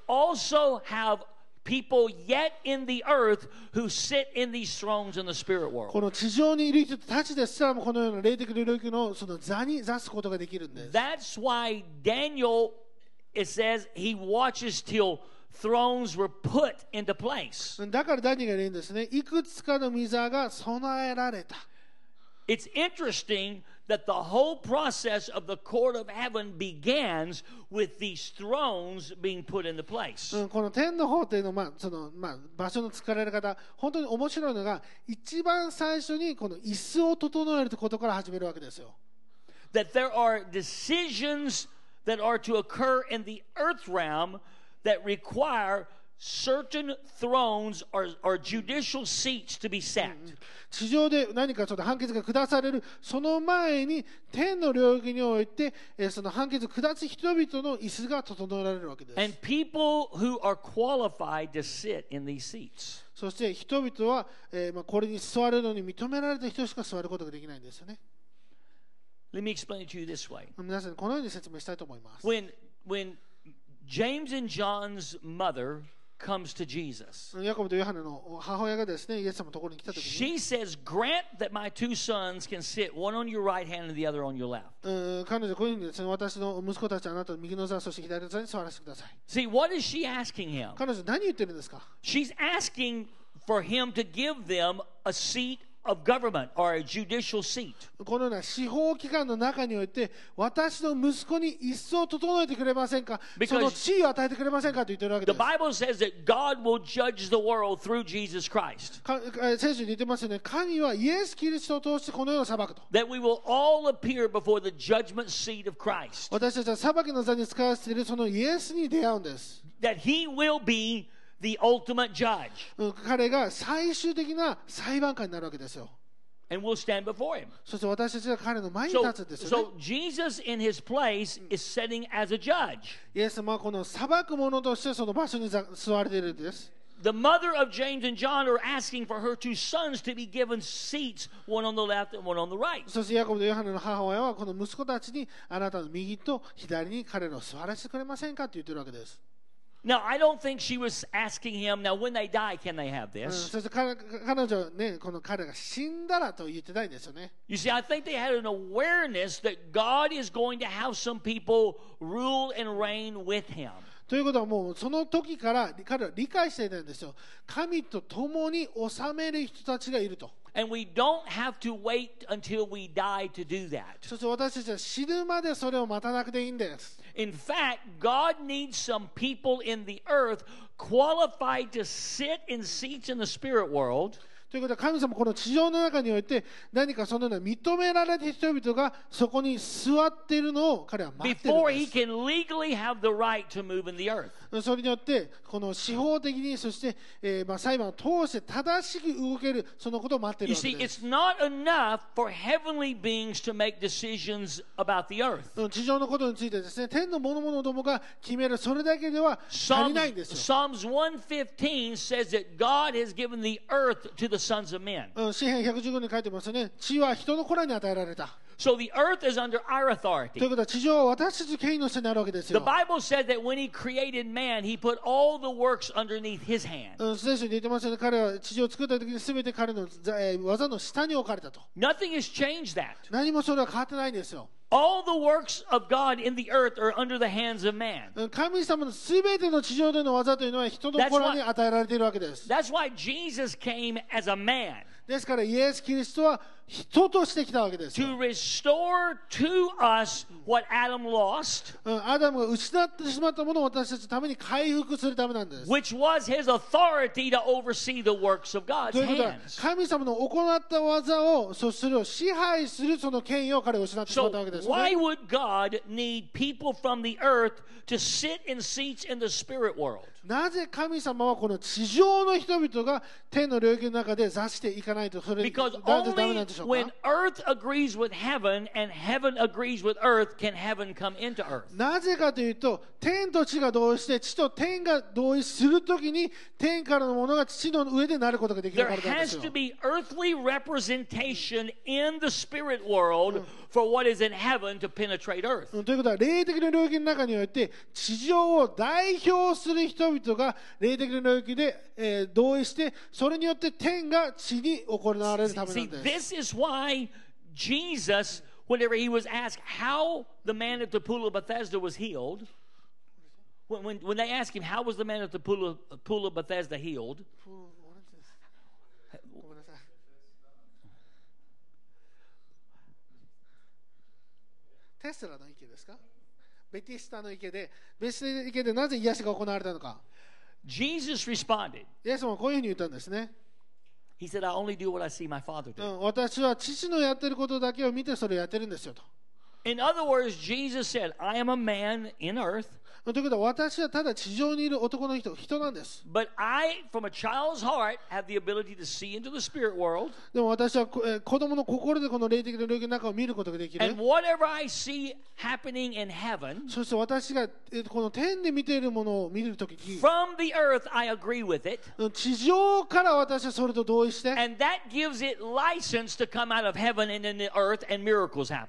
also have people yet in the earth who sit in these thrones in the spirit こ world. の地上にいる人たちですらもこのような霊的領域のその座に座すことができるんです。 That's why Daniel, it says, he watches till thrones were put into place. だからダニが言うんですね。いくつかの御座が備えられた。 It's interesting that the whole process of the court of heaven begins with these thrones being put into place. うん、この天の方っていうのは、まあそのまあ、場所の使われ方本当に面白いのが一番最初にこの椅子を整えるということから始めるわけですよ。 That there are decisions that are to occur in the earth realm that require certain thrones or, or judicial seats to be set. 地上で何かちょっと判決が下されるその前に天の領域において、えーその判決を下す人々の椅子が整えられるわけです。And people who are qualified to sit in these seats. そして人々は、えーまあ、これに座るのに認められた人しか座ることができないんですよね。Let me explain it to you this way. 皆さんにこのように説明したいと思います。When when James and John's mother comes to Jesus, ヤコブとヨハネの母親がですね、イエス様のところに来たときに、 she says, "Grant that my two sons can sit one on your right hand and the other on your left." うん彼女はこういうふうにですね、私の息子たちはあなたの右の座、そして左の座に座らせてください。 See, what is she asking him? 彼女何言ってるんですか She's asking for him to give them a seat of government or a judicial seat. このような司法機関の中において、私の息子に椅子を整えてくれませんか Because- その地位を与えてくれませんかと言ってるわけ The です。Bible says that God will judge the world through Jesus Christ. かえ聖書に言ってますよね、神はイエス・キリストを通してこの世を裁くと。That we will all appear before the judgment seat of Christ. 私たちは裁きの座に使わせているそのイエスに出会うんです。That he will be the ultimate judge. うん彼が最終的な裁判官になるわけですよ。And we'll stand before him. そして私たちが彼の前に So, 立つんですよね。so Jesus in his place is sitting as a judge. イエス様はこの裁く者としてその場所に座座られているんです。The mother of James and John are asking for her two sons to be given seats, one on the left and one on the right. そしてヤコブとヨハネの母親はこの息子たちにあなたの右と左に彼らを座らせてくれませんかと言ってるわけです。Now, I don't think she was asking him, now when they die, can they have うん this? そして彼彼女はね、この彼が死んだらと言ってないんですよね。 You see, I think they had an awareness that God is going to have some people rule and reign with him. ということはもうその時から彼は理解していたんですよ。神と共に治める人たちがいると。And we don't have to wait until we die to do that. そして私たちは死ぬまでそれを待たなくていいんです。In fact, God needs some people in the earth qualified to sit in seats in the spirit world ということは神様この地上の中において何かそのような認められた人々がそこに座っているのを彼は待っている。それによってこの司法的にそして、えーまあ、裁判を通して正しく動けるそのことを待ってい You るわけ see, です it's not enough for heavenly beings to make decisions about the earth. うん地上のことについてですね天の諸々どもが決めるそれだけでは足りないんですよ。Psalms 115 says that God has given the earth to the sons of men. うん詩篇115に書いてますよね地は人の子らに与えられた So the earth is under our という authority. ことは地上は私たち権威の下にあるわけです The よ。 Bible said that when he created man, he put all the works underneath his hand. うん聖書に言ってますよね彼は地上を作った時に全て彼のざえー技の下に置かれたと Nothing has changed that. 何もそれは変わってないんですよ All the works of God in the earth are under the hands of man. うん神様の全ての地上での技というのは人の子らに与えられているわけです That's why Jesus came as a man ですからイエス・キリストは 人としてきたわけですよ。アダムが失ってしまったものを私たちのために回復するためなんです。ということは、神様の行った技を、そしてを支配するその権威を彼は失ってしまったわけです、ね。Why would of God. the earth to sit in seats in the spirit なぜ神様はこの地上の人々が天の領域の中で座していかないとそれなぜダメなんでししょう when か earth agrees with heaven and heaven agrees with earth can heaven come into earth. なぜかというと天と地が同意して地と天が同意するときに天からのものが地の上でなることができる There からなんです has よ to。be earthly representation in the spirit world for what is in heaven to penetrate earth. うんということは霊的な領域の中において地上を代表する人々が霊的な領域で、えー同意してそれによって天が地に行われるためな See, んです。this is why Jesus, whenever he was asked how the man at the pool of Bethesda was healed, when, when, when they asked him, How was the man at the pool of, pool of Bethesda healed? ごめんなさい テスラの池ですかベティスタの池で、ベティスタの池でなぜ癒しが行われたのか。 Jesus responded. イエスもこういうふうに言ったんですね。 He said, I only do what I see my father う do. ん、私は父のやってることだけを見てそれをやってるんですよと。 In other words, Jesus said, I am a man in earth, ということは私はただ地上にいる男の人、人なんです。でも私は子供の心でこの霊的な領域の中を見ることができる。そして私がこの天で見ているものを見るとき、地上から私はそれと同意して、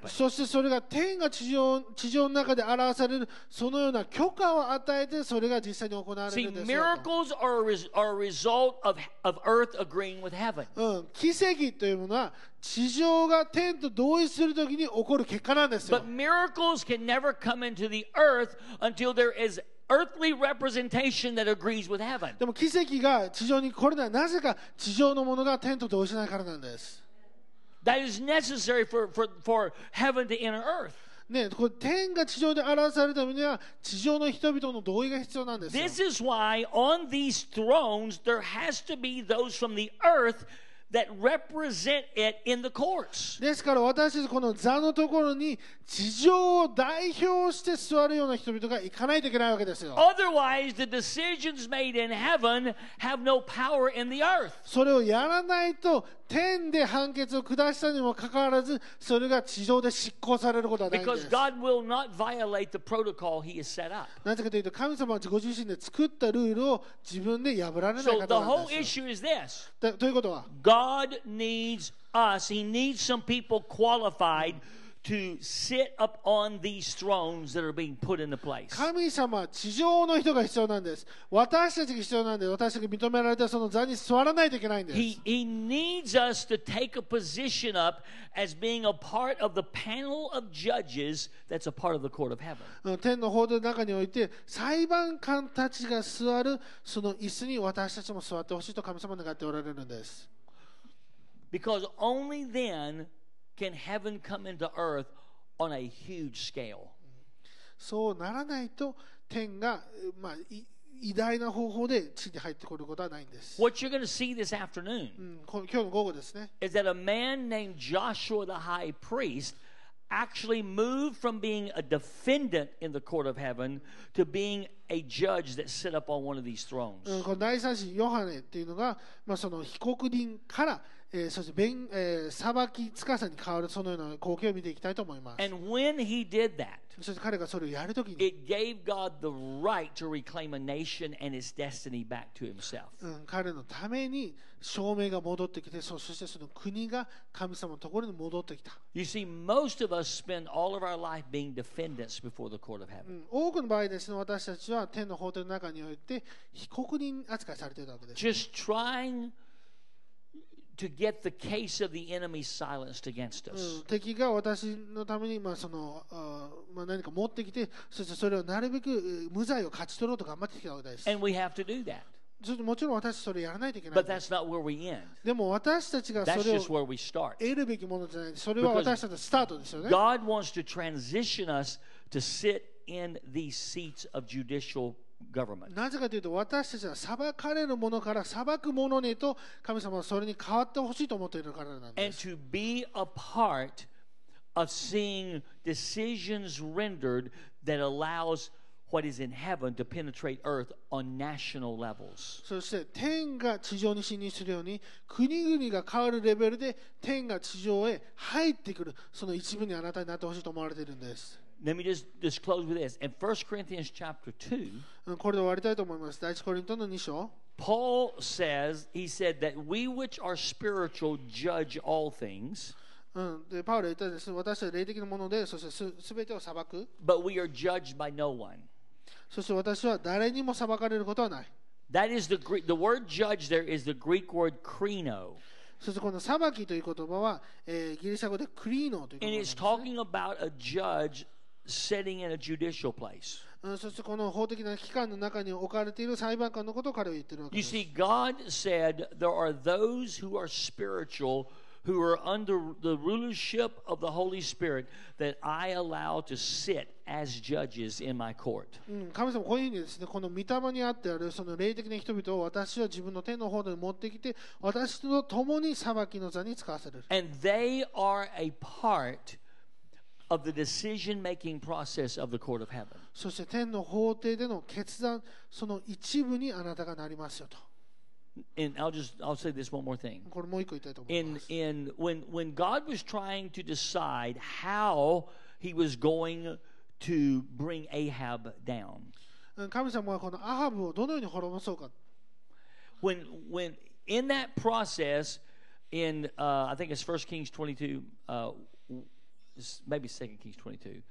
そしてそれが天が地上,地上の中で表されるそのような許可を与えてそれが実際に行われ See, るんですよと miracles are a, result of, of earth agreeing with heaven. うん、奇跡というものは地上が天と同意するときに起こる結果なんですよ But。miracles can never come into the earth until there is earthly representation that agrees with heaven. でも奇跡が地上に来るのはなぜか地上のものが天と同意しないからなんです。That is necessary for, for, for heaven to enter earth. ね、これ天が地上で表されるためには地上の人々の同意が必要なんですよ。 This is why on these thrones there has to be those from the earth that represent it in the courts. ですから私たちこの座のところに地上を代表して座るような人々が行かないといけないわけですよ。Otherwise, the decisions made in heaven have no power in the earth. それをやらないと天で判決を下したにもかかわらずそれが地上で執行されることはないんで Because す。God will not violate the protocol He has set up. なぜかというと神様はご自身で作ったルールを自分で破られない So 方 the なん whole です issue is this だということは God needs us, He needs some people qualified to sit up on these thrones that are being put into place. 神様は地上の人が必要なんです私たちが必要なんで私たちが認められたその座に座らないといけないんです He, he needs us to take a position up as being a part of the panel of judges that's a part of the court of heaven. うん天の法廷の中において裁判官たちが座るその椅子に私たちも座ってほしいと神様は願っておられるんです Because only then can heaven come into earth on a huge scale. そうならないと天が、まあ、い偉大な方法で地に入ってくることはないんです、 What you're going to see this afternoon うん、この今日の午後ですね is that a man named Joshua the high priest actually moved from being a defendant in the court of heaven to being a judge that sit up on one of these thrones. うん、この第三子ヨハネっていうのが、まあ、その被告人から、 えーそして弁、えー裁き司に変わるそのような光景を見ていきたいと思います。And when he did that, そして彼がそれをやるときに、it gave God the right to reclaim a nation and its destiny back to himself. うん、彼のために証明が戻ってきてそそしてその国が神様のところに戻ってきた、You see, most of us spend all of our life being defendants before the court of う heaven. ん、多くの場合ですね私たちは天の法廷の中において被告人扱いされているわけです。Just trying to get the case of the enemy silenced against us. And we have to do that. もちろん私それやらないといけない。でも私たちがそれを得るべきものじゃない。それは私たちのスタートですよね。God wants to transition us to sit in these seats of judicial government. なぜかというと私たちは裁かれるものから裁くものにと神様はそれに変わってほしいと思っているからなんで And す。to be a part of seeing decisions rendered that allows what is in heaven to penetrate earth on national levels. そして天が地上に侵入するように国々が変わるレベルで天が地上へ入ってくるその一部にあなたになってほしいと思われているんです。Let me just, just close with this. In 1 Corinthians chapter 2, うんこれで終わりたいと思います。第一コリントの2章。 Paul says, he said that we which are spiritual judge all things, うん、でパウロは言ったんです。私は霊的なもので、そしてすすべてを裁く。 but we are judged by no one. そして私は誰にも裁かれることはない。 That is the Greek, the word judge there is the Greek word krino. そしてこの裁きという言葉は、えーギリシャ語でクリーノという言 And 葉なん it's です、ね talking about a judge sitting in a judicial place. うん。そしてこの法的な機関の中に置かれている裁判官のことを彼は言ってるわけ You です。see, God said there are those who are spiritual who are under the rulership of the Holy Spirit that I allow to sit as judges in my court. うん、神様こういうふうにですねこの御霊にあってあるその霊的な人々を私は自分の手の方で持ってきて私と共に裁きの座に使わせる And they are a part of the decision making process of the court of heaven. そして天の法廷での決断その一部にあなたがなりますよと And I'll just I'll say this one more thing. これもう一個言いたいと思い In ます in when when God was trying to decide how he was going to bring Ahab down. うん神様はこのアハブをどのように滅ぼそうか When when in that process in uh, I think it's First Kings 22 uh, maybe Second Kings 22.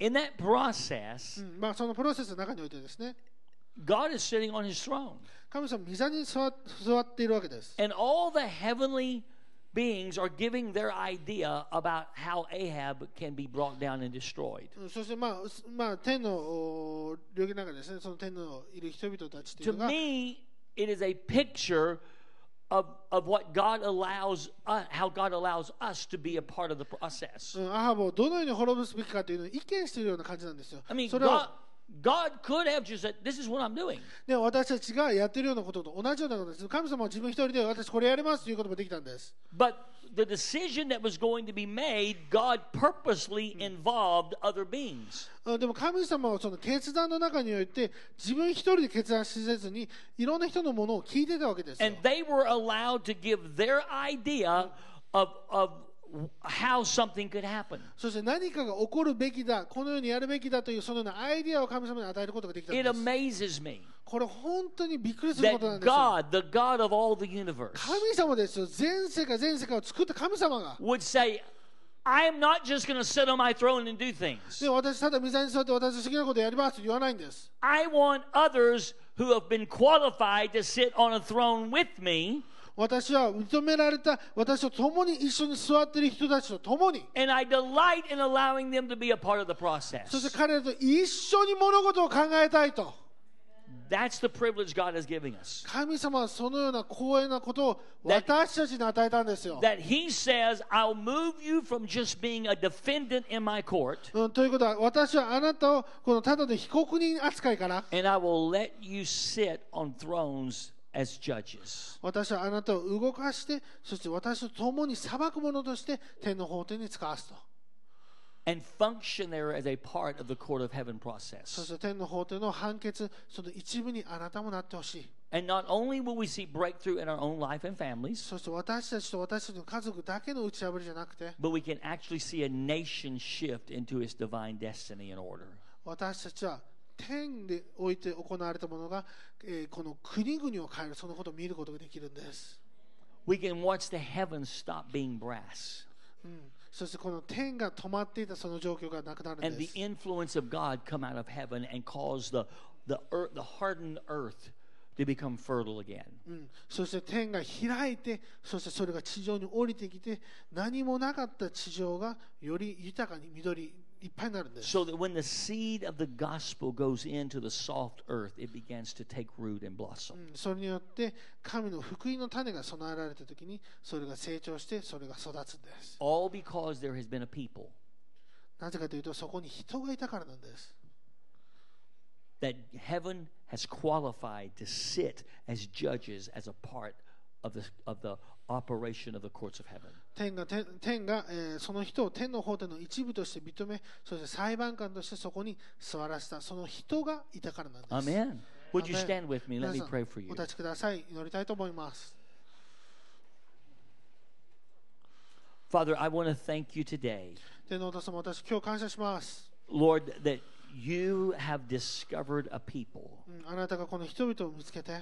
In that process, うんまあ、そのプロセスの中においてですね God is sitting on his throne. 神様御座に座座っているわけです And all the heavenly beings are giving their idea about how Ahab can be brought down and destroyed. うんそしてまあ、すまあ、天のお領域の中でですねその天のいる人々たちとい To うのが me, it is a picture of, of what God allows, uh, how God allows us to be a part of the process. うんアハブをどのように滅ぼすべきかというのを意見しているような感じなんですよ I mean, それを God, God could have just said, This is what I'm doing. で私たちがやっているようなことと同じようなことです神様は自分一人で私これやりますということもできたんです But the decision that was going to be made, God purposely involved other beings. うんでも神様はその決断の中において自分一人で決断せずにいろんな人のものを聞いてたわけですよ And they were allowed to give their idea of, of how something could happen. そして何かが起こるべきだこのようにやるべきだというそのようなアイディアを神様に与えることができたん It です amazes me これ本当にびっくりすることなん that ですよ God, the God of all the universe, 神様ですよ全世界全世界を作った神様が would say, I am not just going to sit on my throne and do things. で私ただ御座に座って私の好きなことやりますと言わないんです I want others who have been qualified to sit on a throne with me, 私は認められた私と共に一緒に座っている人たちと共に and I delight in allowing them to be a part of the そして process. 彼らと一緒に物事を考えたいと That's the privilege God is giving us. 神様はそのような光栄なことを私たちに与えたんですよ。That He says, I'll move you from just being a defendant in my court, うん、ということは私はあなたをこのただの被告人扱いから and I will let you sit on thrones as judges. 私はあなたを動かしてそして私と共に裁く者として天の法廷に使わすと And function there as a part of the court of heaven そ process. して天の法廷の判決その一部にあなたもなってほしい And not only will we see breakthrough in our own life and families, そして私たちと私たちの家族だけの打ち破りじゃなくて but we can actually see a nation shift into its divine destiny and order. 私たちは 天でおいて行われたものが、えーこの国々を変えるそのことを見ることができるんです、We can watch the heavens stop being brass うん、そしてこの天が止まっていたその状況がなくなるん and で the す influence of God come out of heaven and cause the, the, earth, the hardened earth to become fertile again. うん、そして天が開いてそしてそれが地上に降りてきて何もなかった地上がより豊かに緑 いっぱいになるんです So that when the seed of the gospel goes into the soft earth, it begins to take root and blossom. うんそれによって神の福音の種が備えられた時にそれが成長してそれが育つんです All because there has been a people なぜかというとそこに人がいたからなんです that heaven has qualified to sit as judges as a part of the, of the operation of the courts of heaven. 天が天天が、えーその人を天の法廷の一部として認めそして裁判官としてそこに座らせたその人がいたからなんです Amen. Would you stand with me? Let 皆 me pray for you. お立ちください祈りたいと思います Father, I want to thank you today, 天のお父様私今日感謝します、Lord, that you have discovered a people うんあなたがこの人々を見つけて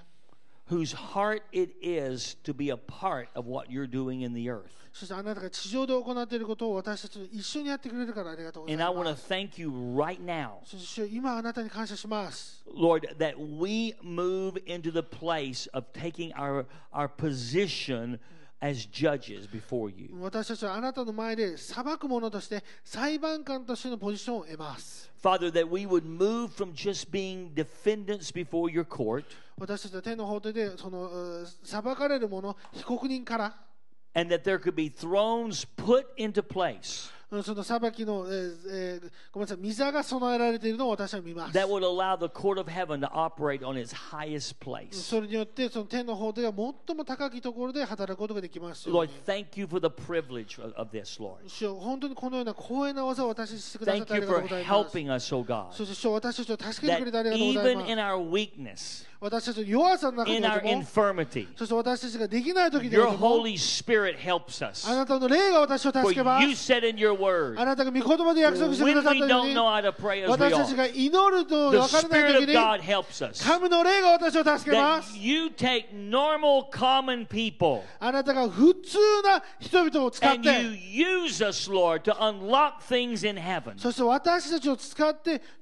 whose heart it is to be a part of what you're doing in the earth. そしてあなたが地上で行っていることを私たちと一緒にやってくれるからありがとうござい And I want ま to す thank you right now, そして主よ今あなたに感謝します Lord, that we move into the place of taking our, our position as judges before you. 私たちはあなたの前で裁く者として裁判官としてのポジションを得ます Father, that we would move from just being defendants before your court 私たちは天の法廷でそのう裁かれる者被告人から and that there could be thrones put into place うん その裁きの、えーえーごめんなさい、御座が備えられているのを私は見ます。that would allow the court of heaven to operate on its highest place. それによって、その天の方では最も高きところで働くことができますよう Lord, に。thank you for the privilege of, this, Lord. 主よ本当にこのような光栄な技を私にしてくださっ Thank てあ you りがとう for ございます。helping us, oh God. そして主よ私たちを助けてくれてありがとうござい even ま in す。our weakness, 私たちの弱さの中 in にお our いても、 infirmity, そして私たちができない時にお your いても、 Holy Spirit helps us. あなたの霊が私を For 助けま you す。 said in your word, あなたが御言葉で約束してく when ださっ we たよう don't に know、how to pray as we 私たち ought, が祈ると the 分からない Spirit 時 of に、 God helps us. 神の霊が私を助けま That す。 you take normal, common people あなたが普通な人々を使っ and you て、 use us, Lord, to unlock things in heaven そして私たちを使って、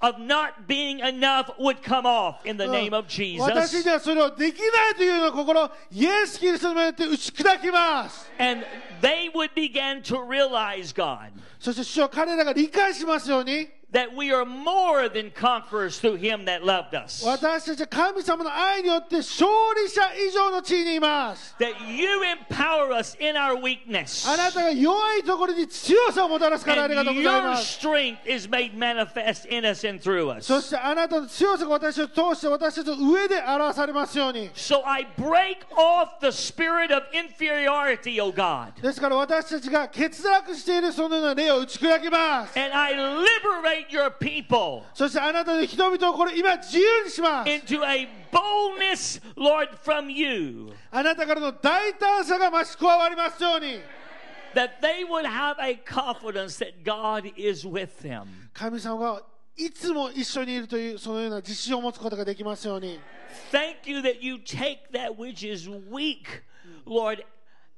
of not being enough would come off in the name of 私 Jesus. にはそれをできないというような心をイエス・キリストによって打ち砕きます。 And they would begin to realize, God, そして主よ彼らが理解しますように、 that we are more than conquerors through Him that loved us. 私たちは神様の愛によって勝利者以上の地位にいます。 That you empower us in our weakness. あなたが弱いところに強さをもたらすからありがとう And ござい your ます。 strength is made manifest in us and through us. そしてあなたの強さが私を通して私たちの上で表されますように。So I break off the spirit of inferiority, O God. ですから私たちが欠落しているそのような霊を打ち砕きます。And I liberate your people そしてあなたの人々をこれ今自由にします。into a boldness, Lord, from you. あなたからの大胆さが増し加わりますように。That they would have a confidence that God is with them. 神様がいつも一緒にいるというそのような自信を持つことができますように。Thank you that you take that which is weak, Lord,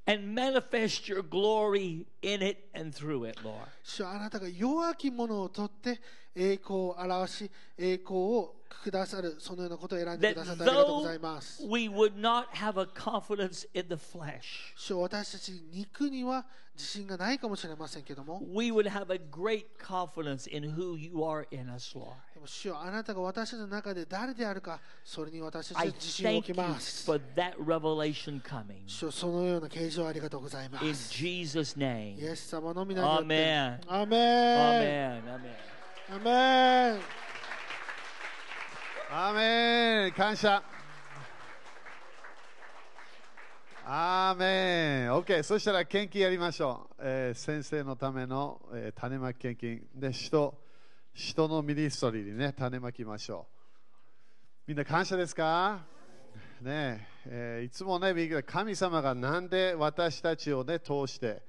and manifest your glory in it and through it, Lord. 主はあなたが弱き者を取って栄光を表し栄光をくださるそのようなことを選んでくださってありがとうございます。We would not have a confidence 私たち肉には自信がないかもしれませんけども。We でも主よあなたが私たちの中で誰であるか、それに私たち自信を置き。そのような啓示をありがとうございます。In Jesus' name. イエス様のみなさん。アメン感謝。アーメン OK そしたら献金やりましょう、えー先生のための、えー種まき献金。で人人のミニストリーにね種まきましょう。みんな感謝ですか？ねえーいつもね神様がなんで私たちをね通して、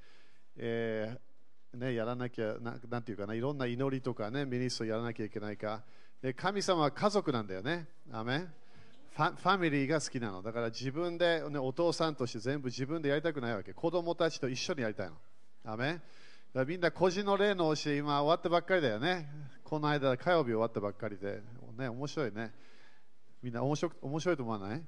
えーね、やらなきゃななんていうかないろんな祈りとかねミニストやらなきゃいけないか。で神様は家族なんだよね。アメファファミリーが好きなの。だから自分で、ね、お父さんとして全部自分でやりたくないわけ。子供たちと一緒にやりたいの。アメみんな個人の例の教え今終わったばっかりだよね。この間火曜日終わったばっかりで。ね面白いね。みんな面白面白いと思わない？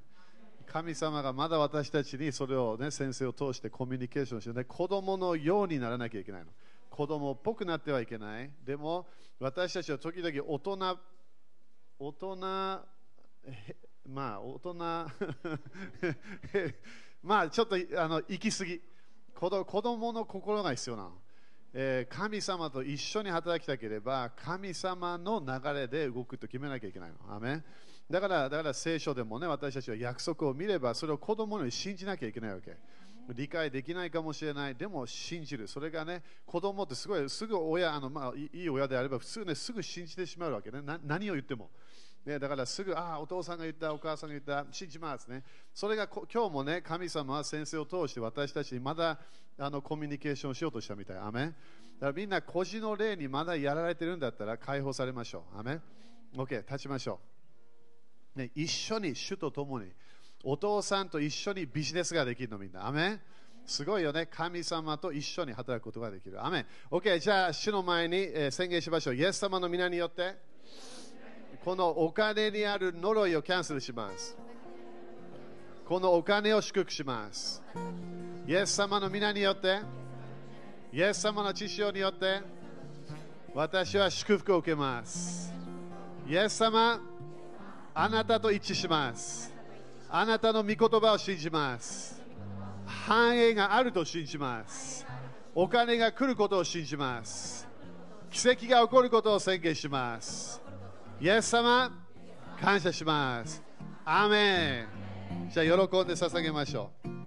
神様がまだ私たちにそれを、ね、先生を通してコミュニケーションして、ね、子供のようにならなきゃいけないの。子供っぽくなってはいけない。でも私たちは時々大人大人まあ大人 まあちょっとあの行き過ぎ。子供の心が必要なの、えー神様と一緒に働きたければ神様の流れで動くと決めなきゃいけないの。アメだからだから聖書でもね私たちは約束を見ればそれを子供に信じなきゃいけないわけ。理解できないかもしれない。でも信じる。それがね子供ってすごいすぐ親あの、まあ、いいい親であれば普通ねすぐ信じてしまうわけね。な何を言っても。ね、だからすぐ、ああ、お父さんが言った、お母さんが言った、信じますね。それが今日もね、神様は先生を通して私たちにまだあのコミュニケーションしようとしたみたい。アメだからみんな個人の霊にまだやられてるんだったら解放されましょう。アメン ?OK、立ちましょう。ね、一緒に主と共に、お父さんと一緒にビジネスができるのみんな。アメすごいよね。神様と一緒に働くことができる。アメン OK、じゃあ主の前に、えー宣言しましょう。イエス様の皆によって。このお金にある呪いをキャンセルします。このお金を祝福します。イエス様の皆によって、イエス様の知潮によって、私は祝福を受けます。イエス様、あなたと一致します。あなたの御言葉を信じます。繁栄があると信じます。お金が来ることを信じます。奇跡が起こることを宣言します。イエス様、感謝します。アーメン。じゃあ、喜んで捧げましょう。